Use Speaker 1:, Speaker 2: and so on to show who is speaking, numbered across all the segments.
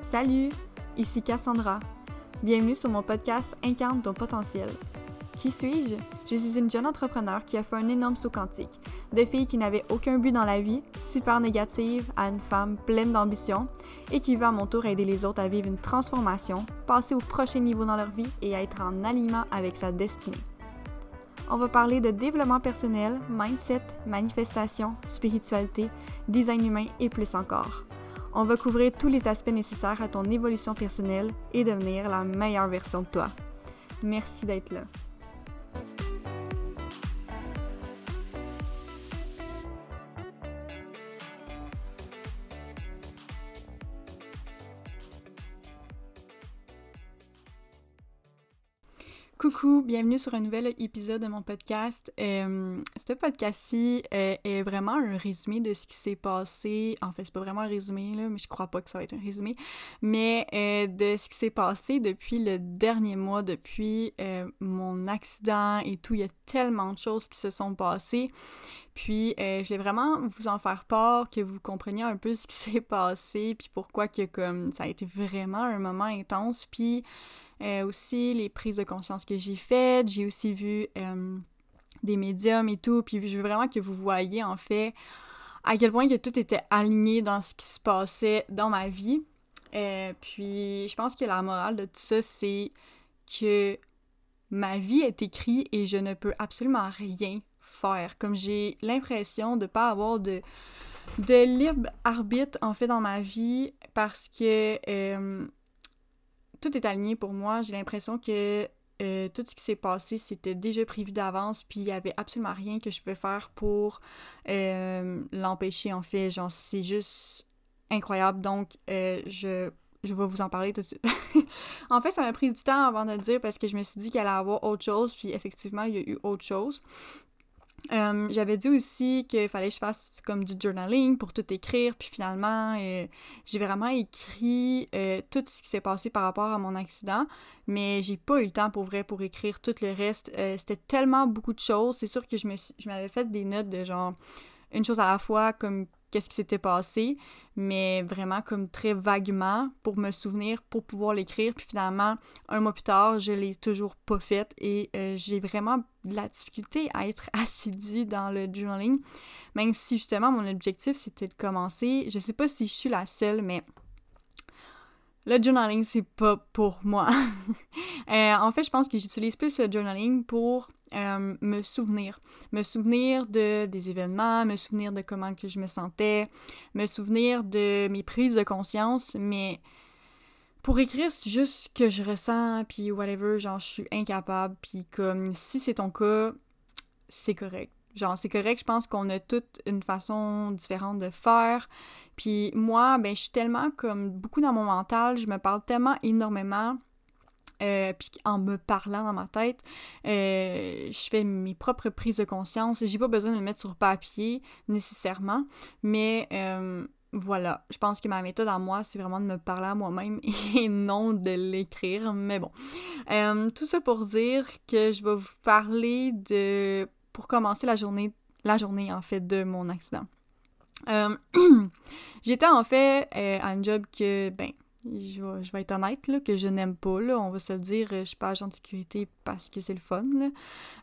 Speaker 1: Salut, ici Cassandra. Bienvenue sur mon podcast Incarne ton potentiel. Qui suis-je? Je suis une jeune entrepreneur qui a fait un énorme saut quantique. De fille qui n'avait aucun but dans la vie, super négative, à une femme pleine d'ambition et qui veut à mon tour aider les autres à vivre une transformation, passer au prochain niveau dans leur vie et à être en alignement avec sa destinée. On va parler de développement personnel, mindset, manifestation, spiritualité, design humain et plus encore. On va couvrir tous les aspects nécessaires à ton évolution personnelle et devenir la meilleure version de toi. Merci d'être là. Bienvenue sur un nouvel épisode de mon podcast. Euh, ce podcast-ci euh, est vraiment un résumé de ce qui s'est passé. En fait, c'est pas vraiment un résumé, là, mais je crois pas que ça va être un résumé. Mais euh, de ce qui s'est passé depuis le dernier mois, depuis mon accident et tout. Il y a tellement de choses qui se sont passées. Puis, je voulais vraiment vous en faire part, que vous compreniez un peu ce qui s'est passé, puis pourquoi que comme ça a été vraiment un moment intense. Puis, euh, aussi les prises de conscience que j'ai faites. J'ai aussi vu euh, des médiums et tout. Puis je veux vraiment que vous voyez en fait à quel point que tout était aligné dans ce qui se passait dans ma vie. Euh, puis je pense que la morale de tout ça, c'est que ma vie est écrite et je ne peux absolument rien faire. Comme j'ai l'impression de ne pas avoir de, de libre arbitre en fait dans ma vie parce que tout est aligné pour moi. J'ai l'impression que euh, tout ce qui s'est passé, c'était déjà prévu d'avance, puis il n'y avait absolument rien que je pouvais faire pour euh, l'empêcher, en fait. Genre, c'est juste incroyable. Donc, euh, je, je vais vous en parler tout de suite. en fait, ça m'a pris du temps avant de le dire parce que je me suis dit qu'il allait avoir autre chose, puis effectivement, il y a eu autre chose. Euh, j'avais dit aussi qu'il fallait que je fasse comme du journaling pour tout écrire, puis finalement, euh, j'ai vraiment écrit euh, tout ce qui s'est passé par rapport à mon accident, mais j'ai pas eu le temps pour vrai pour écrire tout le reste. C'était tellement beaucoup de choses. C'est sûr que je m'avais fait des notes de genre une chose à la fois, comme qu'est-ce qui s'était passé, mais vraiment comme très vaguement pour me souvenir, pour pouvoir l'écrire. Puis finalement, un mois plus tard, je l'ai toujours pas faite et euh, j'ai vraiment de la difficulté à être assidue dans le journaling, même si justement mon objectif c'était de commencer. Je sais pas si je suis la seule, mais le journaling, c'est pas pour moi. Euh, en fait, je pense que j'utilise plus le journaling pour euh, me souvenir. Me souvenir de, des événements, me souvenir de comment que je me sentais, me souvenir de mes prises de conscience, mais pour écrire juste ce que je ressens, puis whatever, genre, je suis incapable, puis comme, si c'est ton cas, c'est correct. Genre, c'est correct, je pense qu'on a toute une façon différente de faire. Puis moi, ben, je suis tellement comme beaucoup dans mon mental, je me parle tellement énormément euh, puis en me parlant dans ma tête, euh, je fais mes propres prises de conscience. J'ai pas besoin de le mettre sur papier nécessairement, mais euh, voilà, je pense que ma méthode à moi, c'est vraiment de me parler à moi-même et non de l'écrire. Mais bon, tout ça pour dire que je vais vous parler de, pour commencer la journée, la journée en fait de mon accident. J'étais en fait à un job que, ben, je vais, être honnête, là, que je n'aime pas, là, on va se le dire, je suis pas agent de sécurité parce que c'est le fun. Là.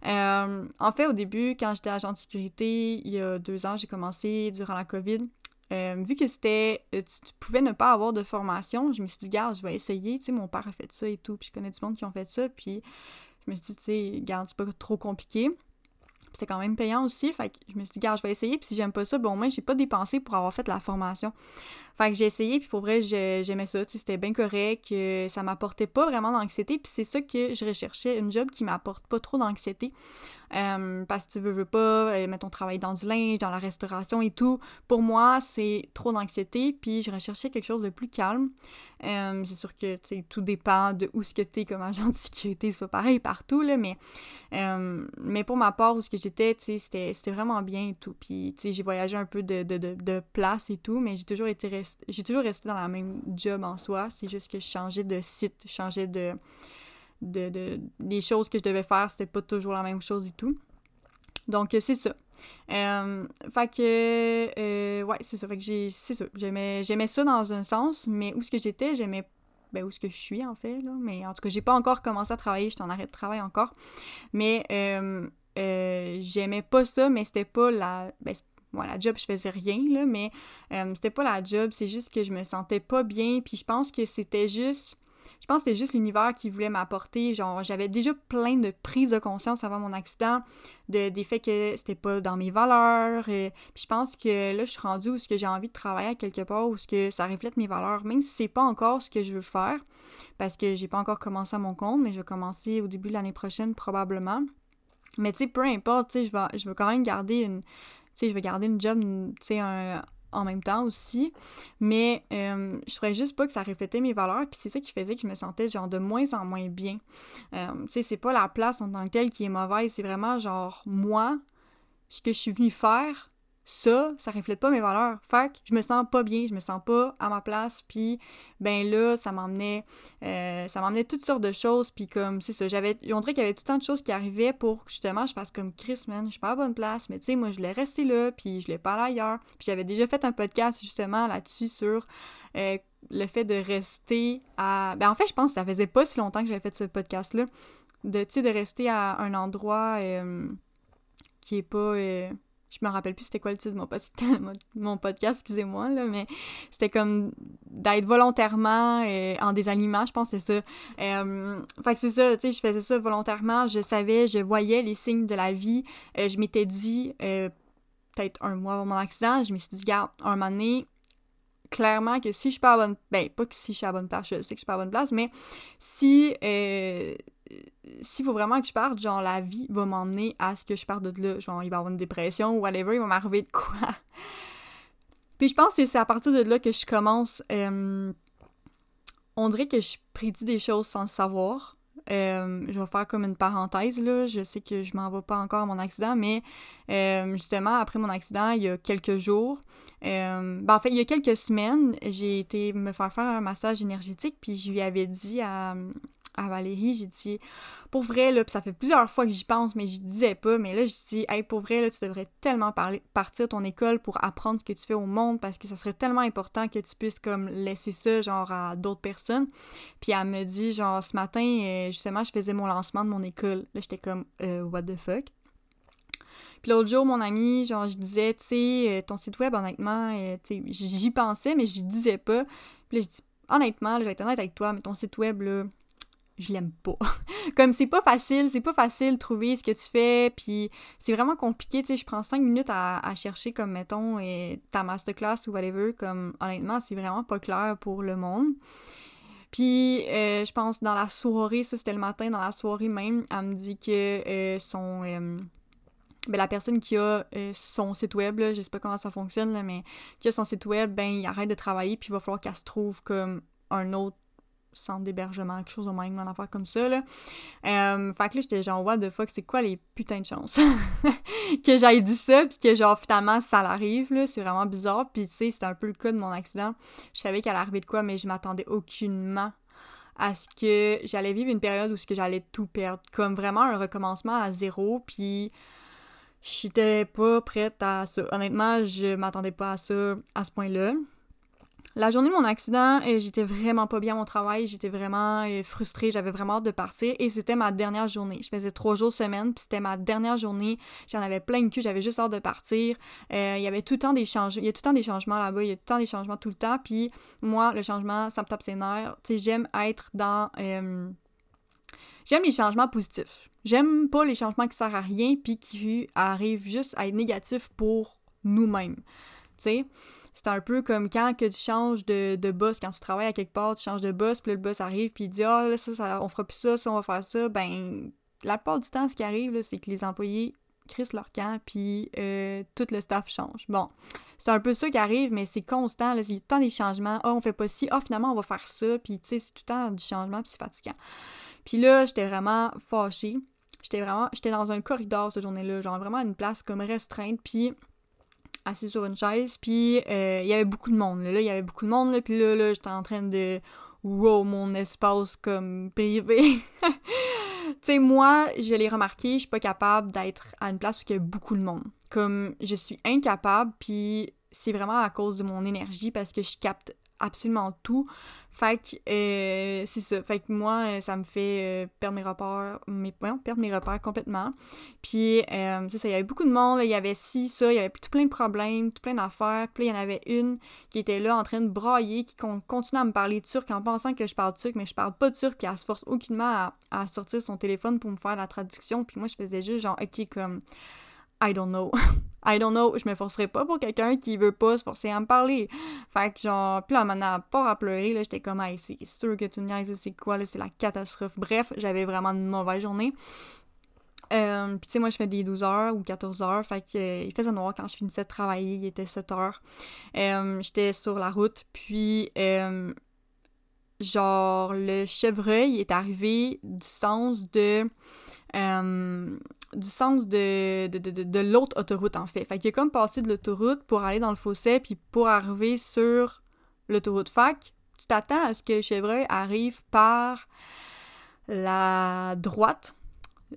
Speaker 1: Euh, en fait, au début, quand j'étais agent de sécurité, il y a deux ans, j'ai commencé durant la COVID. Euh, vu que c'était, euh, tu, pouvais ne pas avoir de formation, je me suis dit, garde, je vais essayer, tu sais, mon père a fait ça et tout, puis je connais du monde qui ont fait ça, puis je me suis dit, tu sais, garde, c'est pas trop compliqué c'était quand même payant aussi. Fait que je me suis dit, gars, je vais essayer. Puis si j'aime pas ça, bon, moi, j'ai pas dépensé pour avoir fait la formation. Fait que j'ai essayé, puis pour vrai, j'aimais ça. C'était bien correct. ça m'apportait pas vraiment d'anxiété. Puis c'est ça que je recherchais, une job qui m'apporte pas trop d'anxiété. Euh, parce que tu veux, veux pas, euh, mettons, travailler dans du linge, dans la restauration et tout. Pour moi, c'est trop d'anxiété, puis je recherchais quelque chose de plus calme. Euh, c'est sûr que, tout dépend de où ce que t'es comme agent de sécurité, c'est pas pareil partout, là, mais, mais pour ma part, où ce que j'étais, c'était vraiment bien et tout. Puis, j'ai voyagé un peu de place et tout, mais j'ai toujours été j'ai toujours resté dans la même job en soi. C'est juste que je changeais de site, je changeais de de, de, les choses que je devais faire, c'était pas toujours la même chose et tout. Donc, euh, c'est ça. Euh, fait que, euh, ouais, c'est ça. Fait que j'ai, c'est ça. J'aimais, j'aimais ça dans un sens, mais où ce que j'étais, j'aimais, ben, où ce que je suis, en fait, là. Mais en tout cas, j'ai pas encore commencé à travailler, j'étais en arrêt de travail encore. Mais, j'aimais pas ça, mais c'était pas la, ben, la job, je faisais rien, là, mais c'était pas la job, c'est juste que je me sentais pas bien, puis je pense que c'était juste je pense que c'était juste l'univers qui voulait m'apporter. J'avais déjà plein de prises de conscience avant mon accident, de, des faits que c'était pas dans mes valeurs. Et, euh, je pense que là, je suis rendue où ce que j'ai envie de travailler à quelque part, où ce que ça reflète mes valeurs, même si c'est pas encore ce que je veux faire, parce que j'ai pas encore commencé à mon compte, mais je vais commencer au début de l'année prochaine probablement. Mais tu sais, peu importe, tu sais, je vais, je vais quand même garder une tu sais, je vais garder une job, tu sais, en même temps aussi. Mais euh, je trouvais juste pas que ça reflétait mes valeurs. Puis c'est ça qui faisait que je me sentais genre de moins en moins bien. Euh, tu sais, c'est pas la place en tant que telle qui est mauvaise. C'est vraiment genre moi, ce que je suis venue faire, ça, ça reflète pas mes valeurs. Fait que je me sens pas bien, je me sens pas à ma place, puis ben là, ça m'emmenait, euh, ça m'emmenait toutes sortes de choses, puis comme, c'est ça, j'avais, on dirait qu'il y avait tout le temps de choses qui arrivaient pour que justement je fasse comme Chris, man, je suis pas à bonne place, mais tu sais, moi je l'ai resté là, puis je l'ai pas allé ailleurs, puis j'avais déjà fait un podcast justement là-dessus sur euh, le fait de rester à, ben en fait, je pense que ça faisait pas si longtemps que j'avais fait ce podcast-là, de, tu sais, de rester à un endroit euh, qui est pas je me rappelle plus c'était quoi le titre de mon, podcast, excusez-moi, là, mais c'était comme d'être volontairement euh, en désalignement, je pense c'est ça. Euh, fait que c'est ça, tu sais, je faisais ça volontairement, je savais, je voyais les signes de la vie, euh, je m'étais dit, peut-être un mois avant mon accident, je me suis dit, regarde, un moment donné, clairement que si je suis pas à bonne... Ben, pas que si je suis à bonne place, je sais que je suis pas à bonne place, mais si s'il faut vraiment que je parte, genre, la vie va m'emmener à ce que je parte de là. Genre, il va avoir une dépression ou whatever, il va m'arriver de quoi. Puis je pense que c'est à partir de là que je commence. Euh, on dirait que je prédis des choses sans le savoir. Euh, je vais faire comme une parenthèse, là. Je sais que je m'en vais pas encore à mon accident, mais euh, justement, après mon accident, il y a quelques jours, ben en fait, il y a quelques semaines, j'ai été me faire faire un massage énergétique, puis je lui avais dit à, à Valérie, j'ai dit pour vrai là, puis ça fait plusieurs fois que j'y pense mais je disais pas, mais là j'ai dit hey pour vrai là, tu devrais tellement parler, partir ton école pour apprendre ce que tu fais au monde parce que ça serait tellement important que tu puisses comme laisser ça genre à d'autres personnes. Puis elle me dit genre ce matin euh, justement, je faisais mon lancement de mon école. Là j'étais comme euh, what the fuck? Puis l'autre jour, mon ami, genre, je disais, tu sais, euh, ton site web, honnêtement, tu sais, j'y pensais, mais j'y disais pas. Puis là, je dis, honnêtement, je vais être honnête avec toi, mais ton site web, là, je l'aime pas. Comme c'est pas facile, c'est pas facile de trouver ce que tu fais, puis c'est vraiment compliqué, tu sais, je prends cinq minutes à, chercher comme, mettons, et ta masterclass ou whatever, comme, honnêtement, c'est vraiment pas clair pour le monde. Puis, euh, je pense, dans la soirée, ça c'était le matin, dans la soirée même, elle me dit que euh, son... Euh, ben, la personne qui a son site web, là, je sais pas comment ça fonctionne, là, mais qui a son site web, ben, il arrête de travailler, puis il va falloir qu'elle se trouve comme un autre centre d'hébergement, quelque chose au même, une affaire comme ça, là. Euh, fait que là, j'étais genre, what the fuck, c'est quoi les putains de chances que j'aille dit ça, puis que genre, finalement, ça l'arrive, là, c'est vraiment bizarre, puis tu sais, c'était un peu le cas de mon accident. Je savais qu'elle arrivait de quoi, mais je m'attendais aucunement à ce que j'allais vivre une période où ce que j'allais tout perdre, comme vraiment un recommencement à zéro, puis j'étais pas prête à ça. Honnêtement, je m'attendais pas à ça à ce point-là. La journée de mon accident, euh, j'étais vraiment pas bien à mon travail, j'étais vraiment euh, frustrée, j'avais vraiment hâte de partir et c'était ma dernière journée. Je faisais trois jours semaine, puis c'était ma dernière journée. J'en avais plein de cul, j'avais juste hâte de partir. Euh, il y avait tout le temps des changements, il y a tout le temps des changements là-bas, il y a tout le temps des changements tout le temps. Puis moi, le changement, ça me tape ses nerfs. Tu sais, j'aime être dans J'aime les changements positifs. J'aime pas les changements qui servent à rien puis qui arrivent juste à être négatifs pour nous-mêmes. Tu sais, c'est un peu comme quand que tu changes de, de boss, quand tu travailles à quelque part, tu changes de boss, puis le boss arrive, puis il dit Ah, là, ça, ça, on fera plus ça, ça, on va faire ça. Ben, la plupart du temps, ce qui arrive, c'est que les employés crissent leur camp, puis euh, tout le staff change. Bon, c'est un peu ça qui arrive, mais c'est constant, là, il y a temps des changements. Ah, on fait pas ci, ah, finalement, on va faire ça, puis tu sais, c'est tout le temps du changement, puis c'est fatigant. Puis là, j'étais vraiment fâchée. J'étais vraiment, j'étais dans un corridor cette journée-là, genre vraiment une place comme restreinte, puis assis sur une chaise, puis euh, il y avait beaucoup de monde. Là, il y avait beaucoup de monde, là, puis là, là j'étais en train de wow, mon espace comme privé. tu sais, moi, je l'ai remarqué, je suis pas capable d'être à une place où il y a beaucoup de monde. Comme je suis incapable, puis c'est vraiment à cause de mon énergie parce que je capte absolument tout. Fait que euh, c'est ça. Fait que moi, euh, ça me fait euh, perdre mes repères, mes, perdre mes repères complètement. Puis c'est ça, il y avait beaucoup de monde, il y avait ci, ça, il y avait tout plein de problèmes, tout plein d'affaires. Puis il y en avait une qui était là en train de brailler, qui continuait à me parler turc en pensant que je parle turc, mais je parle pas turc, puis elle se force aucunement à sortir son téléphone pour me faire la traduction. Puis moi, je faisais juste genre, ok, comme I don't know. I don't know, je me forcerai pas pour quelqu'un qui veut pas se forcer à me parler. Fait que genre, puis là, maintenant, pas à pleurer, là, j'étais comme, hey, c'est sûr que tu niaises, c'est quoi, là, c'est la catastrophe. Bref, j'avais vraiment une mauvaise journée. Euh, puis tu sais, moi, je fais des 12 heures ou 14 heures, fait que, euh, il faisait noir quand je finissais de travailler, il était 7 heures. Euh, j'étais sur la route, puis genre, le chevreuil est arrivé du sens de euh, du sens de, de, de, de l'autre autoroute, en fait. Fait qu'il a comme passé de l'autoroute pour aller dans le fossé, puis pour arriver sur l'autoroute. Fac, tu t'attends à ce que le chevreuil arrive par la droite,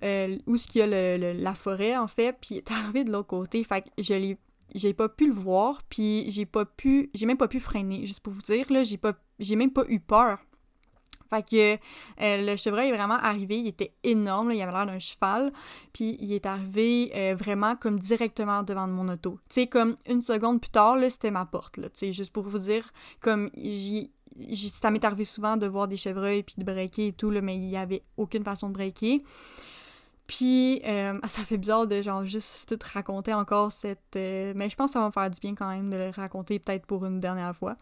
Speaker 1: euh, où ce qu'il y a le, la forêt, en fait, puis il arrivé de l'autre côté. Fait que je j'ai pas pu le voir, puis j'ai pas pu, j'ai même pas pu freiner, juste pour vous dire, là, j'ai pas, j'ai même pas eu peur fait que euh, le chevreuil est vraiment arrivé, il était énorme, il avait l'air d'un cheval, puis il est arrivé euh, vraiment comme directement devant mon auto. Tu sais, comme une seconde plus tard, là, c'était ma porte, là, tu sais, juste pour vous dire, comme j'y ça m'est arrivé souvent de voir des chevreuils puis de breaker et tout, là, mais il n'y avait aucune façon de breaker. Puis, euh, ça fait bizarre de genre juste tout raconter encore cette. mais je pense que ça va me faire du bien quand même de le raconter peut-être pour une dernière fois.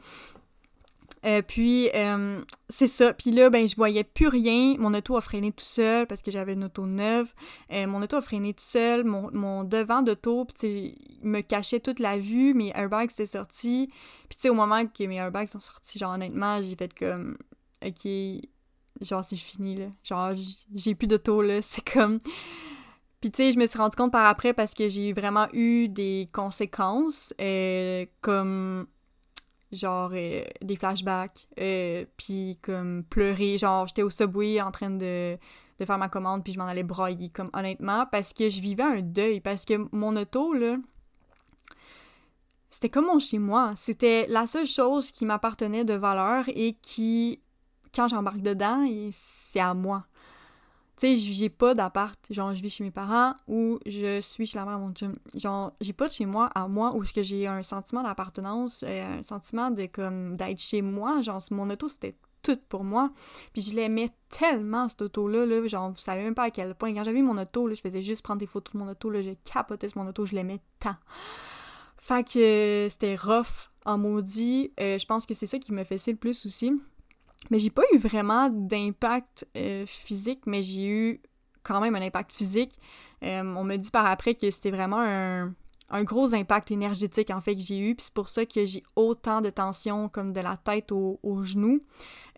Speaker 1: Euh, puis, euh, c'est ça. Puis là, ben, je voyais plus rien. Mon auto a freiné tout seul parce que j'avais une auto neuve. Euh, mon auto a freiné tout seul. Mon, mon devant d'auto, puis me cachait toute la vue. Mes airbags étaient sortis. Puis, tu sais, au moment que mes airbags sont sortis, genre, honnêtement, j'ai fait comme, OK, genre, c'est fini, là. Genre, j'ai plus d'auto, là. C'est comme... Puis tu sais, je me suis rendu compte par après parce que j'ai vraiment eu des conséquences, comme genre euh, des flashbacks, euh, puis comme pleurer, genre j'étais au subway en train de, de faire ma commande, puis je m'en allais broyer, comme honnêtement, parce que je vivais un deuil, parce que mon auto, là, c'était comme mon chez-moi, c'était la seule chose qui m'appartenait de valeur et qui, quand j'embarque dedans, c'est à moi. Tu sais, j'ai pas d'appart, genre je vis chez mes parents ou je suis chez la mère de mon chum. Genre, j'ai pas de chez moi à moi où ce que j'ai un sentiment d'appartenance, euh, un sentiment de comme d'être chez moi, genre mon auto c'était tout pour moi. Puis je l'aimais tellement cette auto-là, là, genre vous savez même pas à quel point. Quand j'avais mon auto, là, je faisais juste prendre des photos de mon auto, là, j'ai capoté sur mon auto, je l'aimais tant. Fait que c'était rough en maudit. Euh, je pense que c'est ça qui me fait le plus aussi. Mais j'ai pas eu vraiment d'impact euh, physique, mais j'ai eu quand même un impact physique. Euh, on me dit par après que c'était vraiment un, gros impact énergétique en fait que j'ai eu, puis c'est pour ça que j'ai autant de tension comme de la tête aux au genoux.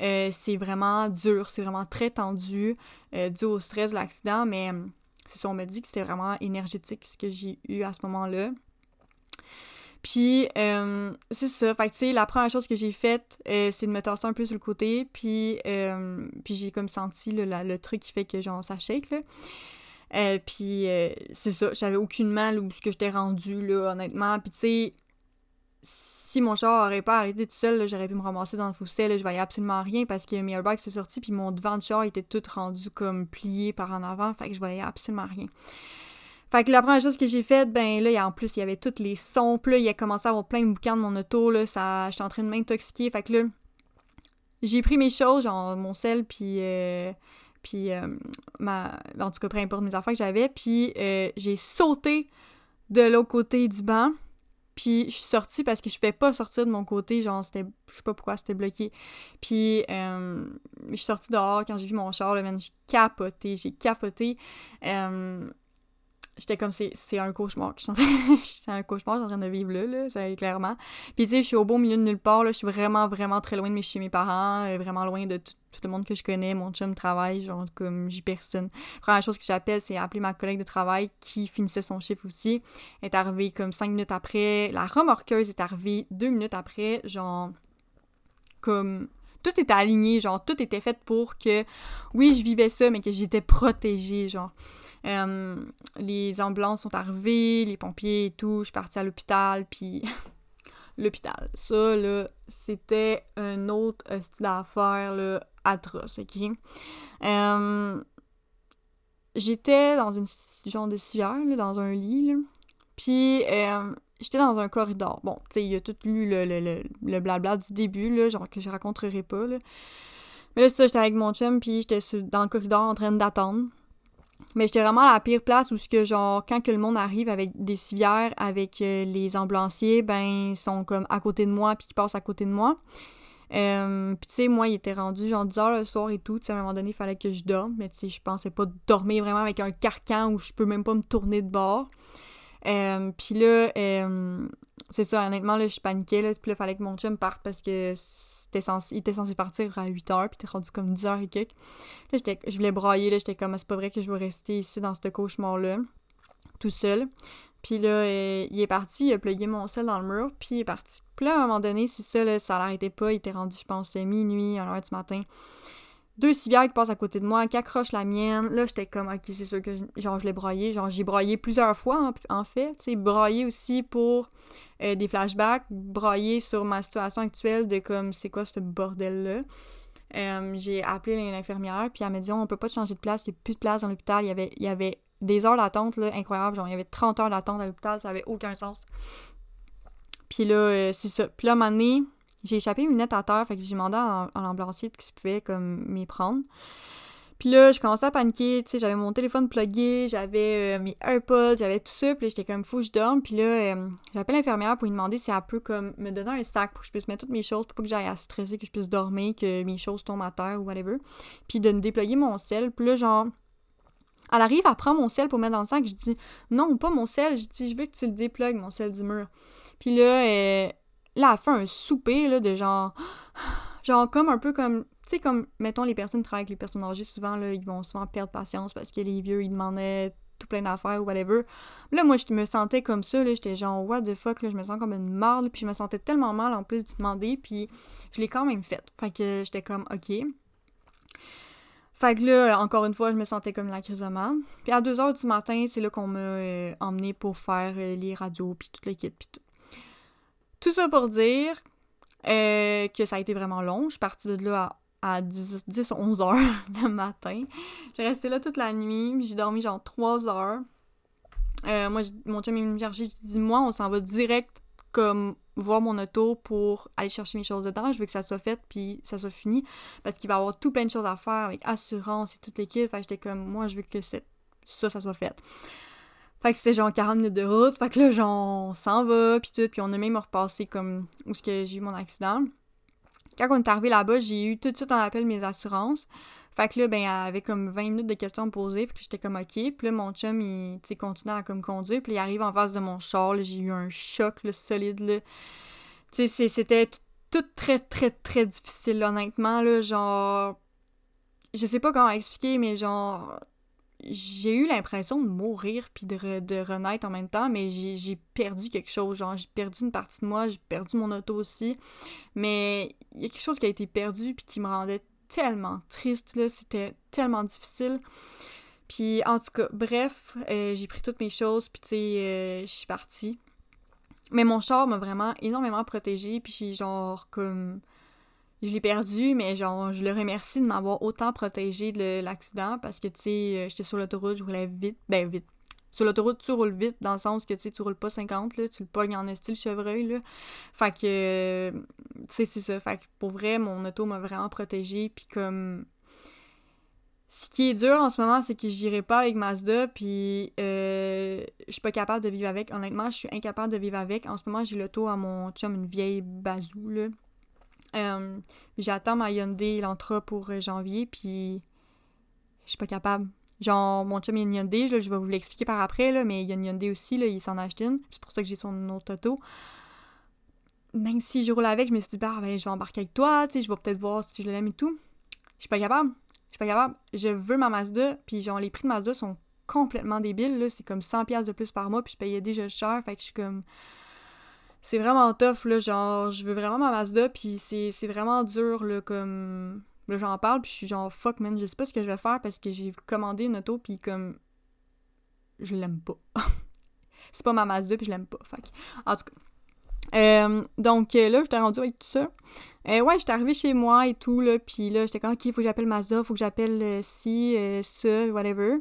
Speaker 1: Euh, c'est vraiment dur, c'est vraiment très tendu, dû au stress de l'accident, mais c'est ça, on me dit que c'était vraiment énergétique ce que j'ai eu à ce moment-là. Puis, euh, c'est ça. Fait que, tu sais, la première chose que j'ai faite, euh, c'est de me tasser un peu sur le côté. Puis, euh, puis j'ai comme senti le truc qui fait que, genre, ça shake, là. puis, c'est ça. J'avais aucune mal où ce que j'étais rendu, là, honnêtement. Puis, tu sais, si mon char aurait pas arrêté tout seul, j'aurais pu me ramasser dans le fossé, là, je voyais absolument rien parce que mes airbags s'est sorti puis mon devant de char était tout rendu comme plié par en avant, fait que je voyais absolument rien. Fait que la première chose que j'ai faite, ben là, en plus, il y avait tous les sons. Puis là, il a commencé à avoir plein de bouquins de mon auto. Là, ça, j'étais en train de m'intoxiquer. Fait que là, j'ai pris mes choses, genre mon sel, puis. Euh, puis, euh, ma, en tout cas, peu importe mes affaires que j'avais. Puis, euh, j'ai sauté de l'autre côté du banc. puis je suis sortie parce que je pouvais pas sortir de mon côté, genre, c'était, je sais pas pourquoi, c'était bloqué. Puis, euh, je suis sortie dehors quand j'ai vu mon char, là, j'ai capoté, j'ai capoté. Euh, j'étais comme c'est un cauchemar c'est un cauchemar je suis en train de vivre là là ça clairement. Puis tu sais je suis au beau milieu de nulle part là je suis vraiment vraiment très loin de mes chez mes parents euh, vraiment loin de tout, le monde que je connais. Mon chum travaille genre comme j'ai personne. Première chose que j'appelle c'est appeler ma collègue de travail qui finissait son chiffre aussi. Elle est arrivée comme cinq minutes après. La remorqueuse est arrivée deux minutes après genre comme tout était aligné, genre tout était fait pour que, oui, je vivais ça, mais que j'étais protégée, genre. Euh, les ambulances sont arrivées, les pompiers et tout. Je suis partie à l'hôpital, puis l'hôpital. Ça, là, c'était un autre style d'affaires, là, atroce, ok? Euh, j'étais dans une genre de civière, là, dans un lit, là. Puis, euh, j'étais dans un corridor. Bon, tu sais, il a tout lu le, le, le, blabla du début, là, genre que je raconterai pas, là. Mais là, c'est ça, j'étais avec mon chum, puis j'étais dans le corridor en train d'attendre. Mais j'étais vraiment à la pire place où ce que genre quand que le monde arrive avec des civières avec euh, les ambulanciers, ben ils sont comme à côté de moi puis ils passent à côté de moi. Euh, puis tu sais moi il était rendu genre 10 heures le soir et tout, à un moment donné il fallait que je dorme, mais tu sais je pensais pas dormir vraiment avec un carcan où je peux même pas me tourner de bord. Euh, puis là, euh, c'est ça, honnêtement, là, je paniquais, là, puis là, il fallait que mon chum parte parce que c'était censé, il était censé partir à 8h, puis t'es rendu comme 10h et quelques. Là, j'étais, je voulais brailler, là, j'étais comme, c'est pas vrai que je vais rester ici dans ce cauchemar-là, tout seul. Puis là, euh, il est parti, il a plugué mon sel dans le mur, puis il est parti. Puis là, à un moment donné, si ça, là, ça l'arrêtait pas, il était rendu, je pense, minuit, 1h du matin deux civières qui passent à côté de moi, qui accrochent la mienne. Là, j'étais comme, ok, c'est sûr que genre, je l'ai broyé. Genre, j'ai broyé plusieurs fois, en, fait. Tu sais, broyé aussi pour euh, des flashbacks, broyé sur ma situation actuelle de comme, c'est quoi ce bordel-là. Euh, j'ai appelé l'infirmière, puis elle m'a dit, on peut pas te changer de place, il n'y a plus de place dans l'hôpital. Il y avait, il y avait des heures d'attente, là, incroyables. Genre, il y avait 30 heures d'attente à l'hôpital, ça avait aucun sens. Puis là, euh, c'est ça. Puis là, à un moment donné, j'ai échappé mes lunettes à terre, fait que j'ai demandé à, l'ambulancier qui pouvait comme m'y prendre. Puis là, je commençais à paniquer, tu sais, j'avais mon téléphone plugué, j'avais euh, mes AirPods, j'avais tout ça, puis j'étais comme fou, je dorme, puis là, euh, j'appelle l'infirmière pour lui demander si elle peut comme me donner un sac pour que je puisse mettre toutes mes choses, pour pas que j'aille à stresser, que je puisse dormir, que mes choses tombent à terre ou whatever, puis de me mon sel, puis là, genre, elle arrive à prendre mon sel pour mettre dans le sac, je dis non, pas mon sel, je dis je veux que tu le déplugues, mon sel du mur. Puis là, euh, Là, elle fait un souper, là, de genre... Genre, comme un peu comme... Tu sais, comme, mettons, les personnes qui travaillent avec les personnes âgées, souvent, là, ils vont souvent perdre patience parce que les vieux, ils demandaient tout plein d'affaires ou whatever. Là, moi, je me sentais comme ça, là, j'étais genre, what the fuck, là, je me sens comme une marde, puis je me sentais tellement mal, en plus, d'y demander, puis je l'ai quand même fait. Fait que j'étais comme, OK. Fait que là, encore une fois, je me sentais comme la crise de Puis à 2h du matin, c'est là qu'on m'a euh, emmené pour faire euh, les radios, puis tout le kit, puis tout. Tout ça pour dire euh, que ça a été vraiment long. Je suis partie de là à, 10, 10 11 heures le matin. J'ai resté là toute la nuit, j'ai dormi genre 3 heures. Euh, moi, mon chum venu me j'ai dit, moi, on s'en va direct comme voir mon auto pour aller chercher mes choses dedans. Je veux que ça soit fait puis ça soit fini parce qu'il va y avoir tout plein de choses à faire avec assurance et toute l'équipe. Fait j'étais comme, moi, je veux que ça, ça soit fait. Fait que c'était genre 40 minutes de route. Fait que là, genre, on s'en va, puis tout. Puis on a même repassé comme où ce que j'ai eu mon accident. Quand on est arrivé là-bas, j'ai eu tout de suite un appel mes assurances. Fait que là, ben, avait comme 20 minutes de questions à me poser. Puis j'étais comme OK. Puis là, mon chum, il, tu continuait à comme conduire. Puis il arrive en face de mon char. J'ai eu un choc, là, solide, là. Tu sais, c'était tout très, très, très difficile, honnêtement, là. Genre... Je sais pas comment expliquer, mais genre j'ai eu l'impression de mourir puis de, renaître en même temps, mais j'ai perdu quelque chose. Genre, j'ai perdu une partie de moi, j'ai perdu mon auto aussi. Mais il y a quelque chose qui a été perdu puis qui me rendait tellement triste, là. C'était tellement difficile. Puis, en tout cas, bref, euh, j'ai pris toutes mes choses puis, tu sais, euh, je suis partie. Mais mon char m'a vraiment énormément protégée puis j'ai genre comme je l'ai perdu, mais genre, je le remercie de m'avoir autant protégé de l'accident parce que, tu sais, euh, j'étais sur l'autoroute, je roulais vite, ben vite. Sur l'autoroute, tu roules vite, dans le sens que, tu sais, tu roules pas 50, là, tu le pognes en style chevreuil, là. Fait que, euh, tu sais, c'est ça. Fait que, pour vrai, mon auto m'a vraiment protégé puis comme... Ce qui est dur en ce moment, c'est que j'irai pas avec Mazda, puis euh, je suis pas capable de vivre avec. Honnêtement, je suis incapable de vivre avec. En ce moment, j'ai tour à mon chum, une vieille bazou, là. Euh, J'attends ma Hyundai, il entrera pour euh, janvier, puis je suis pas capable. Genre, mon chum, il a une Hyundai, là, je vais vous l'expliquer par après, là, mais il y a une Hyundai aussi, là, il s'en a acheté une. C'est pour ça que j'ai son autre auto. Même si je roule avec, je me suis dit, bah, ben, je vais embarquer avec toi, tu sais, je vais peut-être voir si je l'aime et tout. Je suis pas capable. Je suis pas capable. Je veux ma Mazda, puis genre, les prix de Mazda sont complètement débiles, là. C'est comme 100$ de plus par mois, puis je payais déjà cher, fait que je suis comme c'est vraiment tough, là, genre, je veux vraiment ma Mazda, puis c'est vraiment dur, là, comme... Là, j'en parle, puis je suis genre, fuck, man, je sais pas ce que je vais faire, parce que j'ai commandé une auto, puis comme... Je l'aime pas. c'est pas ma Mazda, puis je l'aime pas, fait En tout cas... Euh, donc euh, là, j'étais rendue avec tout ça. Euh, ouais, j'étais arrivée chez moi et tout, là, puis là, j'étais comme, ok, faut que j'appelle Mazda, faut que j'appelle euh, ci, ça, whatever.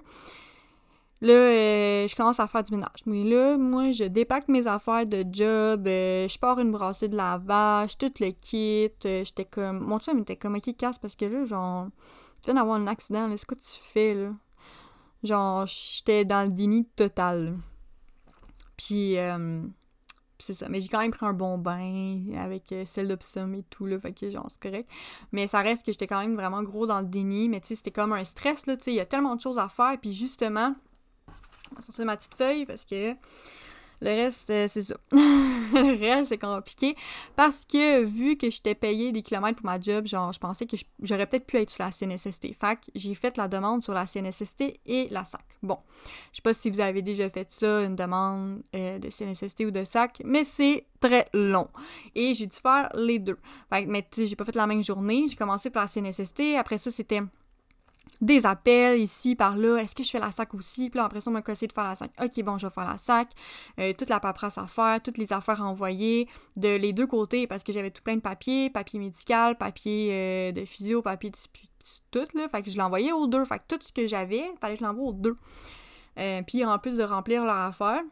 Speaker 1: Là, euh, je commence à faire du ménage. Mais là, moi, je dépacte mes affaires de job, euh, je pars une brassée de lavage, tout le kit. Euh, j'étais comme. Mon chum était comme, ok, casse parce que là, genre, tu viens d'avoir un accident, c'est quoi tu fais, là? Genre, j'étais dans le déni total. Puis, c'est ça. Mais j'ai quand même pris un bon bain avec celle d'Opsum et tout, là. Fait que, genre, c'est correct. Mais ça reste que j'étais quand même vraiment gros dans le déni. Mais tu sais, c'était comme un stress, là. Tu sais, il y a tellement de choses à faire. Puis justement vais sortir ma petite feuille parce que le reste, euh, c'est ça. le reste, c'est compliqué. Parce que vu que j'étais payé des kilomètres pour ma job, genre, je pensais que j'aurais peut-être pu être sur la CNSST. Fait que j'ai fait la demande sur la CNSST et la SAC. Bon, je sais pas si vous avez déjà fait ça, une demande euh, de CNSST ou de SAC, mais c'est très long. Et j'ai dû faire les deux. Fait que, mais j'ai pas fait la même journée. J'ai commencé par la CNSST. Après ça, c'était des appels ici, par là. Est-ce que je fais la sac aussi? Puis là, après on m'a cassé de faire la sac. Ok, bon, je vais faire la sac. Euh, toute la paperasse à faire, toutes les affaires à envoyer de les deux côtés parce que j'avais tout plein de papiers, papier médical, papier euh, de physio, papier de tout, là. Fait que je envoyé aux deux. Fait que tout ce que j'avais, fallait que je l'envoie aux deux. Euh, puis en plus de remplir leur affaire.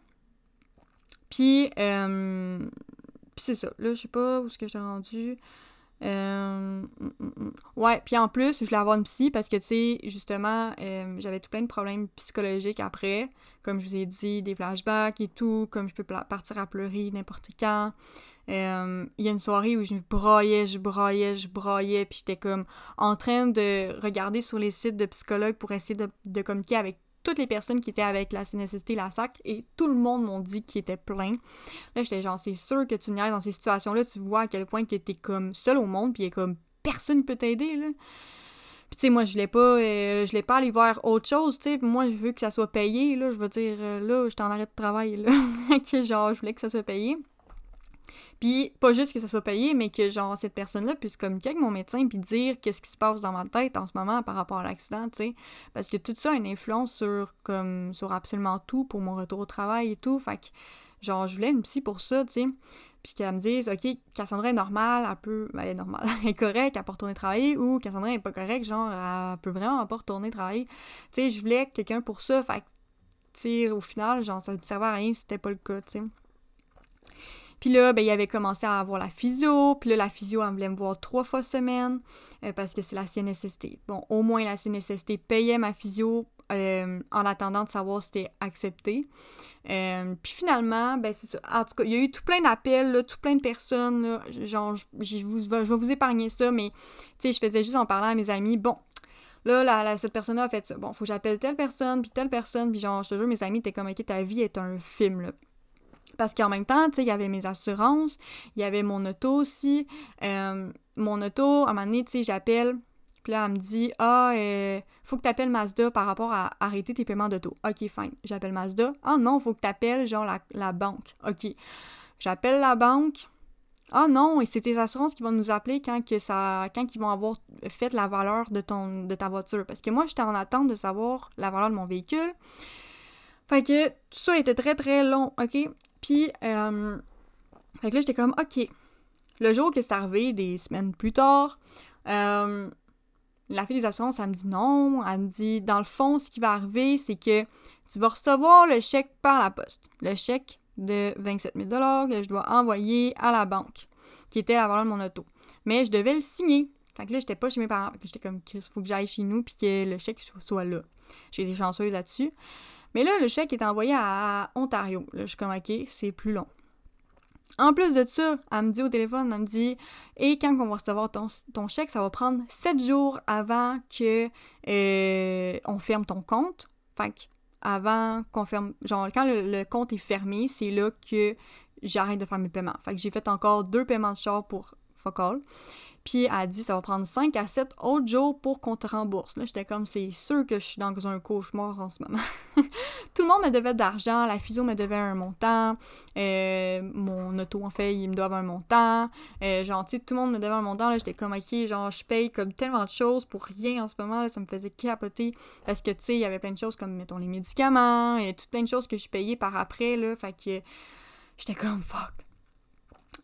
Speaker 1: Puis, puis c'est ça. Là, je sais pas où est-ce que j'ai rendu. Euh, mm, mm, mm. ouais, puis en plus, je voulais avoir une psy parce que, tu sais, justement, euh, j'avais tout plein de problèmes psychologiques après. Comme je vous ai dit, des flashbacks et tout, comme je peux partir à pleurer n'importe quand. Euh, il y a une soirée où je broyais, je broyais, je broyais, puis j'étais comme en train de regarder sur les sites de psychologues pour essayer de, de communiquer avec toutes les personnes qui étaient avec la CNSST la SAC et tout le monde m'ont dit qu'il était plein. Là, j'étais genre, c'est sûr que tu me dans ces situations-là, tu vois à quel point que t'es comme seul au monde, puis il y a comme personne peut t'aider, là. Puis tu sais, moi, je voulais pas, euh, je voulais pas aller voir autre chose, tu sais. Moi, je veux que ça soit payé, là. Je veux dire, euh, là, j'étais en arrêt de travail, là. genre, je voulais que ça soit payé. Puis pas juste que ça soit payé, mais que genre cette personne-là puisse communiquer avec mon médecin puis dire qu'est-ce qui se passe dans ma tête en ce moment par rapport à l'accident, tu sais. Parce que tout ça a une influence sur comme sur absolument tout pour mon retour au travail et tout. Fait que genre je voulais une psy pour ça, tu sais. Puis qu'elle me dise, OK, Cassandra est normale, elle peut. Ben, elle est normale, elle est correcte, elle peut retourner travailler, ou Cassandra est pas correcte, genre, elle peut vraiment pas retourner travailler. Tu sais, je voulais quelqu'un pour ça, fait que, tu sais, au final, genre, ça ne servait à rien si c'était pas le cas, tu sais. Puis là, ben, il avait commencé à avoir la physio. Puis là, la physio, elle voulait me voir trois fois semaine euh, parce que c'est la CNSST. Bon, au moins, la CNSST payait ma physio euh, en attendant de savoir si c'était accepté. Euh, puis finalement, ben c'est ça. En tout cas, il y a eu tout plein d'appels, tout plein de personnes. Genre, je, vais vous épargner ça, mais tu sais, je faisais juste en parlant à mes amis. Bon, là, cette personne-là a fait ça. Bon, faut que j'appelle telle personne, puis telle personne, puis genre, je te jure, mes amis étaient comme, ok, ta vie est un film, là. Parce qu'en même temps, tu sais, il y avait mes assurances, il y avait mon auto aussi. Euh, mon auto, à un moment donné, tu sais, j'appelle, puis là, elle me dit Ah, euh, faut que tu appelles Mazda par rapport à arrêter tes paiements d'auto. Ok, fine. J'appelle Mazda. Ah non, faut que tu appelles, genre, la, banque. Ok. J'appelle la banque. Ah non, et c'est tes assurances qui vont nous appeler quand que ça quand ils vont avoir fait la valeur de ton de ta voiture parce que moi j'étais en attente de savoir la valeur de mon véhicule. Fait que tout ça était très très long, OK? Puis, euh, fait que là, j'étais comme, OK. Le jour que c'est arrivé, des semaines plus tard, euh, la fille des assurances, elle me dit non. Elle me dit, dans le fond, ce qui va arriver, c'est que tu vas recevoir le chèque par la poste. Le chèque de 27 000 que je dois envoyer à la banque, qui était la valeur de mon auto. Mais je devais le signer. Fait que là, j'étais pas chez mes parents. Que j'étais comme, Chris, faut que j'aille chez nous, puis que le chèque soit là. J'ai été chanceuse là-dessus. Mais là, le chèque est envoyé à Ontario. Je suis comme, OK, c'est plus long. En plus de ça, elle me dit au téléphone, elle me dit Et quand on va recevoir ton, chèque, ça va prendre sept jours avant que euh, on ferme ton compte. Fait que avant qu'on ferme. Genre, quand le, compte est fermé, c'est là que j'arrête de faire mes paiements. Fait que j'ai fait encore deux paiements de char pour Focal. Puis elle a dit ça va prendre 5 à 7 autres jours pour qu'on te rembourse. Là, j'étais comme c'est sûr que je suis dans un cauchemar en ce moment. tout le monde me devait de l'argent, la physio me devait un montant, euh, mon auto en fait, il me doit un montant. Euh, genre, tu sais, tout le monde me devait un montant. Là, j'étais comme ok, genre, je paye comme tellement de choses pour rien en ce moment. Là, ça me faisait capoter parce que tu sais, il y avait plein de choses comme mettons les médicaments et toutes plein de choses que je payais par après. Là, fait que j'étais comme fuck.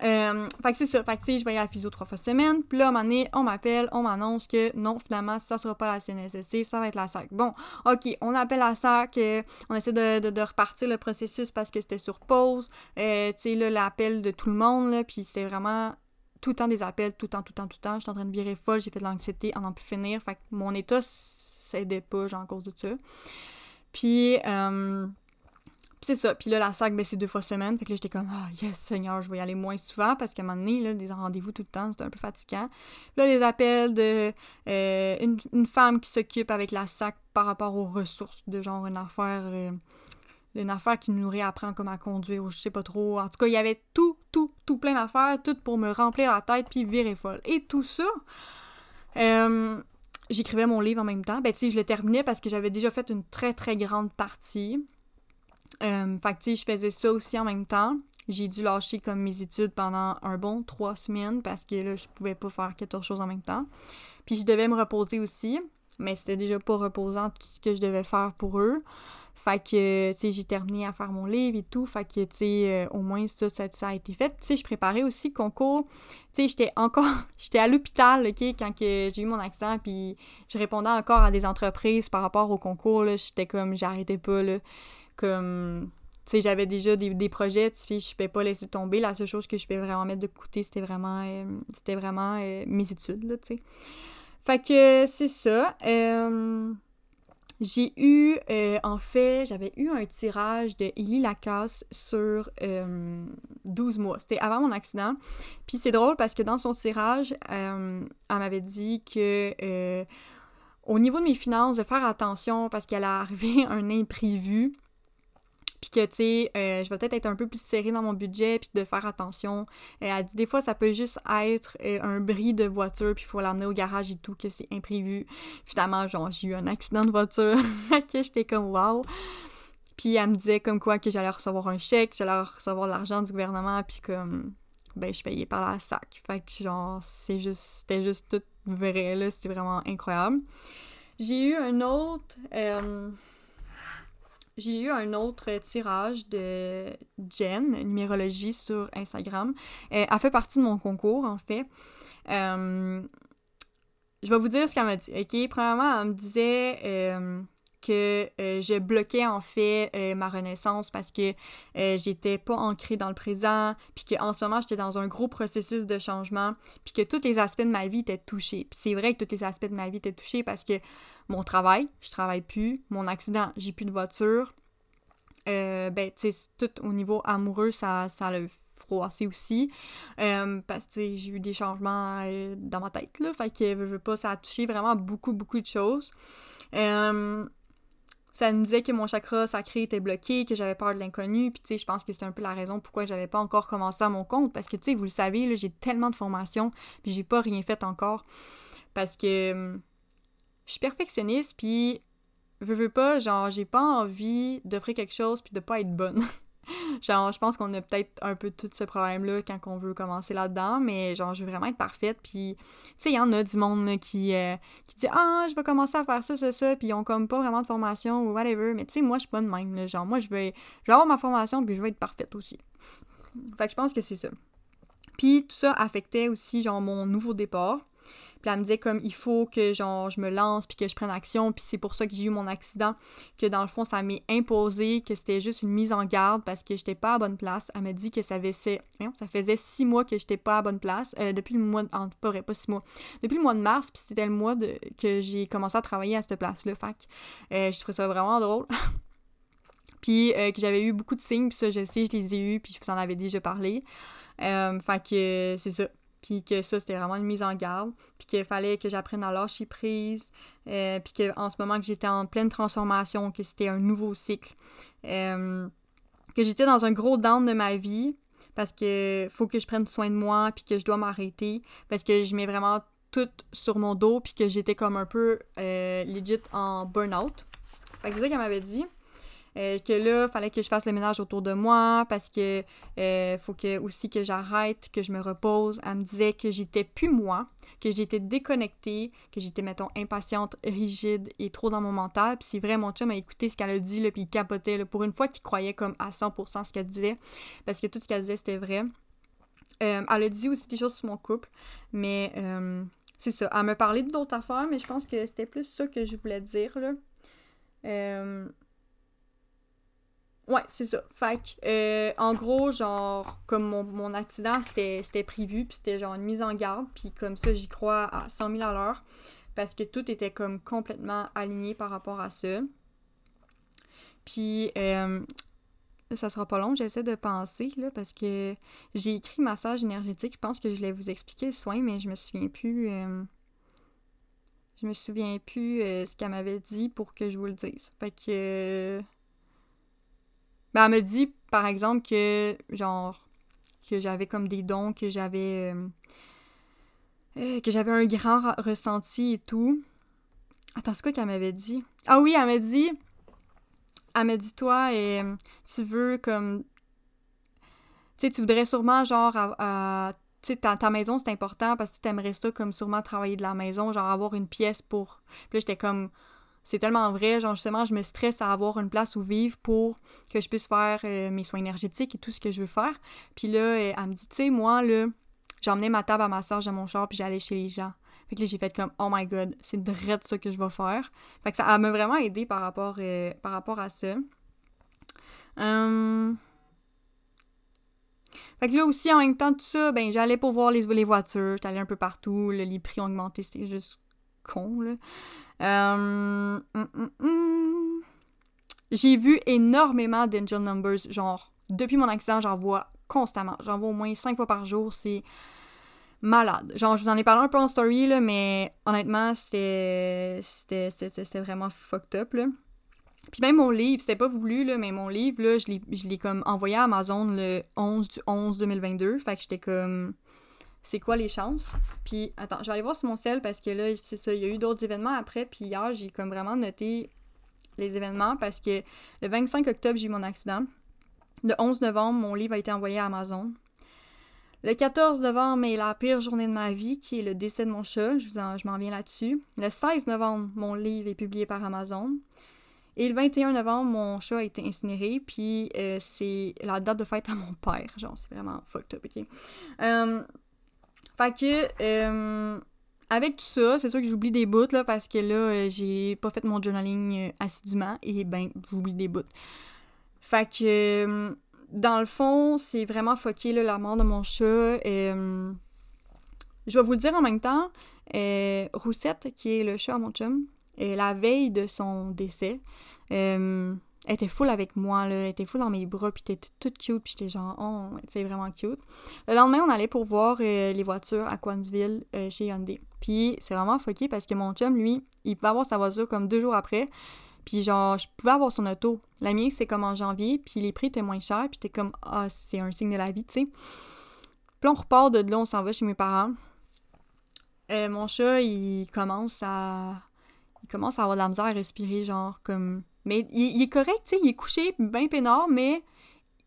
Speaker 1: Euh, fait que c'est ça. Fait que, je vais aller à la physio trois fois semaine. Puis là, à un moment donné, on m'appelle, on m'annonce que non, finalement, ça sera pas la CNSST, ça va être la SAC. Bon, OK, on appelle la SAC, euh, on essaie de, de, repartir le processus parce que c'était sur pause. Euh, tu sais, là, l'appel de tout le monde, là, puis c'était vraiment tout le temps des appels, tout le temps, tout le temps, tout le temps. J'étais en train de virer folle, j'ai fait de l'anxiété en n'en plus finir. Fait que mon état, ça aidait pas, genre, à cause de ça. Puis, euh, c'est ça. Puis là, la sac, ben, c'est deux fois semaine. Fait que là, j'étais comme, ah, yes, Seigneur, je vais y aller moins souvent parce qu'à un moment donné, là, des rendez-vous tout le temps, c'était un peu fatigant. Là, des appels de euh, une, femme qui s'occupe avec la sac par rapport aux ressources, de genre une affaire. Euh, une affaire qui nous réapprend comment conduire ou je sais pas trop. En tout cas, il y avait tout, tout, tout plein d'affaires, tout pour me remplir la tête puis virer folle. Et tout ça, euh, j'écrivais mon livre en même temps. Ben, tu sais, je le terminais parce que j'avais déjà fait une très, très grande partie. Euh, que, tu sais, je faisais ça aussi en même temps. J'ai dû lâcher comme mes études pendant un bon trois semaines parce que là, je pouvais pas faire 14 choses en même temps. Puis je devais me reposer aussi, mais c'était déjà pas reposant tout ce que je devais faire pour eux. Fait que, tu sais, j'ai terminé à faire mon livre et tout. Fait que, tu sais, euh, au moins, ça, ça, a été fait. Tu je préparais aussi le concours. Tu j'étais encore... j'étais à l'hôpital, OK, quand j'ai eu mon accident. Puis je répondais encore à des entreprises par rapport au concours, là. J'étais comme... J'arrêtais pas, là. Comme, tu sais, j'avais déjà des, des projets, tu je peux pas laisser tomber. La seule chose que je peux vraiment mettre de côté, c'était vraiment, euh, c'était vraiment euh, mes études, là, tu sais. Fait que c'est ça. Euh, j'ai eu, en fait, j'avais eu un tirage de Ellie Lacasse sur 12 mois. C'était avant mon accident. Puis c'est drôle parce que dans son tirage, elle m'avait dit que au niveau de mes finances, de faire attention parce qu'elle a arrivé un imprévu puis que, tu sais, euh, je vais peut-être être un peu plus serrée dans mon budget, puis de faire attention. Euh, elle dit des fois, ça peut juste être euh, un bris de voiture, puis il faut l'emmener au garage et tout, que c'est imprévu. Finalement, genre, j'ai eu un accident de voiture, que j'étais comme wow. Puis elle me disait comme quoi que j'allais recevoir un chèque, j'allais recevoir de l'argent du gouvernement, puis comme, ben, je payais par la sac. Fait que, genre, c'est juste, c'était juste tout vrai, là, c'était vraiment incroyable. J'ai eu un autre j'ai eu un autre tirage de Jen, numérologie sur Instagram. Euh, elle fait partie de mon concours, en fait. Euh, je vais vous dire ce qu'elle m'a dit. OK? Premièrement, elle me disait euh, que je bloquais en fait ma renaissance parce que j'étais pas ancrée dans le présent, puis qu'en ce moment j'étais dans un gros processus de changement, puis que tous les aspects de ma vie étaient touchés. Puis c'est vrai que tous les aspects de ma vie étaient touchés parce que mon travail, je travaille plus. Mon accident, j'ai plus de voiture. Euh, ben, tu sais, tout au niveau amoureux, ça, ça l'a froissé aussi. Euh, parce que j'ai eu des changements euh, dans ma tête, là. Fait que, je veux pas, ça a touché vraiment beaucoup, beaucoup de choses. Ça me disait que mon chakra sacré était bloqué, que j'avais peur de l'inconnu, puis tu sais, je pense que c'est un peu la raison pourquoi j'avais pas encore commencé à mon compte, parce que tu sais, vous le savez, j'ai tellement de formations, puis j'ai pas rien fait encore, parce que je suis perfectionniste, puis veux, veux pas, genre, j'ai pas envie d'offrir quelque chose puis de pas être bonne. genre, je pense qu'on a peut-être un peu tout ce problème-là quand on veut commencer là-dedans, mais genre, je veux vraiment être parfaite. Puis, tu sais, il y en a du monde qui, euh, qui dit Ah, je vais commencer à faire ça, ça, ça, puis ils ont comme pas vraiment de formation ou whatever. Mais tu sais, moi, je suis pas de même. Genre, moi, je vais, je vais avoir ma formation puis je vais être parfaite aussi. Fait que je pense que c'est ça. Puis, tout ça affectait aussi, genre, mon nouveau départ. Puis elle me disait comme il faut que genre je me lance puis que je prenne action, puis c'est pour ça que j'ai eu mon accident, que dans le fond ça m'est imposé, que c'était juste une mise en garde parce que j'étais pas à bonne place. Elle m'a dit que ça faisait, ça faisait six mois que j'étais pas à bonne place, euh, depuis le mois, de, pas depuis le mois de mars, puis c'était le mois de, que j'ai commencé à travailler à cette place-là. Que euh, je trouvais ça vraiment drôle. puis euh, que j'avais eu beaucoup de signes, puis ça, je sais, je les ai eus, puis je vous en avais déjà parlé. Euh, fait que c'est ça. Puis que ça, c'était vraiment une mise en garde. Puis qu'il fallait que j'apprenne à lâcher prise. Euh, puis qu'en ce moment que j'étais en pleine transformation, que c'était un nouveau cycle. Euh, que j'étais dans un gros down de ma vie. Parce que faut que je prenne soin de moi. Puis que je dois m'arrêter. Parce que je mets vraiment tout sur mon dos. Puis que j'étais comme un peu euh, legit en burn-out. Fait que c'est ça qu'elle m'avait dit. Euh, que là, fallait que je fasse le ménage autour de moi parce que euh, faut que aussi que j'arrête, que je me repose. Elle me disait que j'étais plus moi, que j'étais déconnectée, que j'étais, mettons, impatiente, rigide et trop dans mon mental. Puis c'est vrai, mon chum a écouté ce qu'elle a dit, là, puis il capotait. Là, pour une fois qu'il croyait comme à 100% ce qu'elle disait, parce que tout ce qu'elle disait, c'était vrai. Euh, elle a dit aussi des choses sur mon couple, mais c'est ça. Elle me parlait d'autres affaires, mais je pense que c'était plus ça que je voulais dire, là. Euh, Ouais, c'est ça. Fait que, euh, en gros, genre, comme mon, mon accident, c'était prévu, puis c'était genre une mise en garde, puis comme ça, j'y crois à 100 000 à l'heure, parce que tout était comme complètement aligné par rapport à ça. Puis, euh, ça sera pas long, j'essaie de penser, là, parce que j'ai écrit massage énergétique, je pense que je voulais vous expliquer le soin, mais je me souviens plus... Euh, je me souviens plus ce qu'elle m'avait dit pour que je vous le dise. Fait que... Ben, elle me dit, par exemple, que, genre, que j'avais comme des dons, que j'avais. Euh, euh, que j'avais un grand ressenti et tout. Attends, c'est quoi qu'elle m'avait dit? Ah oui, elle m'a dit. Elle m'a dit, toi, et, tu veux comme. Tu tu voudrais sûrement, genre, tu ta, maison, c'est important parce que tu aimerais ça comme sûrement travailler de la maison, genre avoir une pièce pour. Puis là, j'étais comme c'est tellement vrai, genre justement, je me stresse à avoir une place où vivre pour que je puisse faire euh, mes soins énergétiques et tout ce que je veux faire. Puis là, euh, elle me dit, tu sais, moi, là, j'emmenais ma table à massage dans mon char, puis j'allais chez les gens. Fait que là, j'ai fait comme, oh my god, c'est direct ça que je vais faire. Fait que ça m'a vraiment aidé par rapport, euh, par rapport à ça. Hum... Fait que là aussi, en même temps, tout ça, ben, j'allais pour voir les, les voitures, j'allais un peu partout, les prix ont augmenté, c'était juste con, là. Euh, hum, hum, hum. J'ai vu énormément d'angel numbers, genre, depuis mon accident, j'en vois constamment. J'en vois au moins cinq fois par jour, c'est malade. Genre, je vous en ai parlé un peu en story, là, mais honnêtement, c'était c'était vraiment fucked up, là. Puis même mon livre, c'était pas voulu, là, mais mon livre, là, je l'ai comme envoyé à Amazon le 11 du 11 2022. Fait que j'étais comme c'est quoi les chances? Puis, attends, je vais aller voir sur mon ciel parce que là, c'est ça, il y a eu d'autres événements après. Puis hier, j'ai comme vraiment noté les événements parce que le 25 octobre, j'ai eu mon accident. Le 11 novembre, mon livre a été envoyé à Amazon. Le 14 novembre est la pire journée de ma vie, qui est le décès de mon chat. Je, je m'en viens là-dessus. Le 16 novembre, mon livre est publié par Amazon. Et le 21 novembre, mon chat a été incinéré, puis euh, c'est la date de fête à mon père. Genre, c'est vraiment fucked up, ok? Euh, fait que, euh, avec tout ça, c'est sûr que j'oublie des bouts, là, parce que là, euh, j'ai pas fait mon journaling euh, assidûment, et ben, j'oublie des bouts. Fait que, dans le fond, c'est vraiment là, la mort de mon chat. je vais vous le dire en même temps, Roussette, qui est le chat à mon chum, la veille de son décès, elle était full avec moi, là. Elle était full dans mes bras, puis t'étais toute cute, puis j'étais genre, oh, c'est vraiment cute. Le lendemain, on allait pour voir euh, les voitures à Quansville euh, chez Hyundai. Puis c'est vraiment fucké parce que mon chum, lui, il pouvait avoir sa voiture comme deux jours après. Puis genre, je pouvais avoir son auto. La mienne, c'est comme en janvier, puis les prix étaient moins chers, puis t'es comme, ah, c'est un signe de la vie, tu sais. Puis on repart de là, on s'en va chez mes parents. Euh, mon chat, il commence à. Il commence à avoir de la misère à respirer, genre, comme mais il, est correct, tu sais, il est couché, bien peinard, mais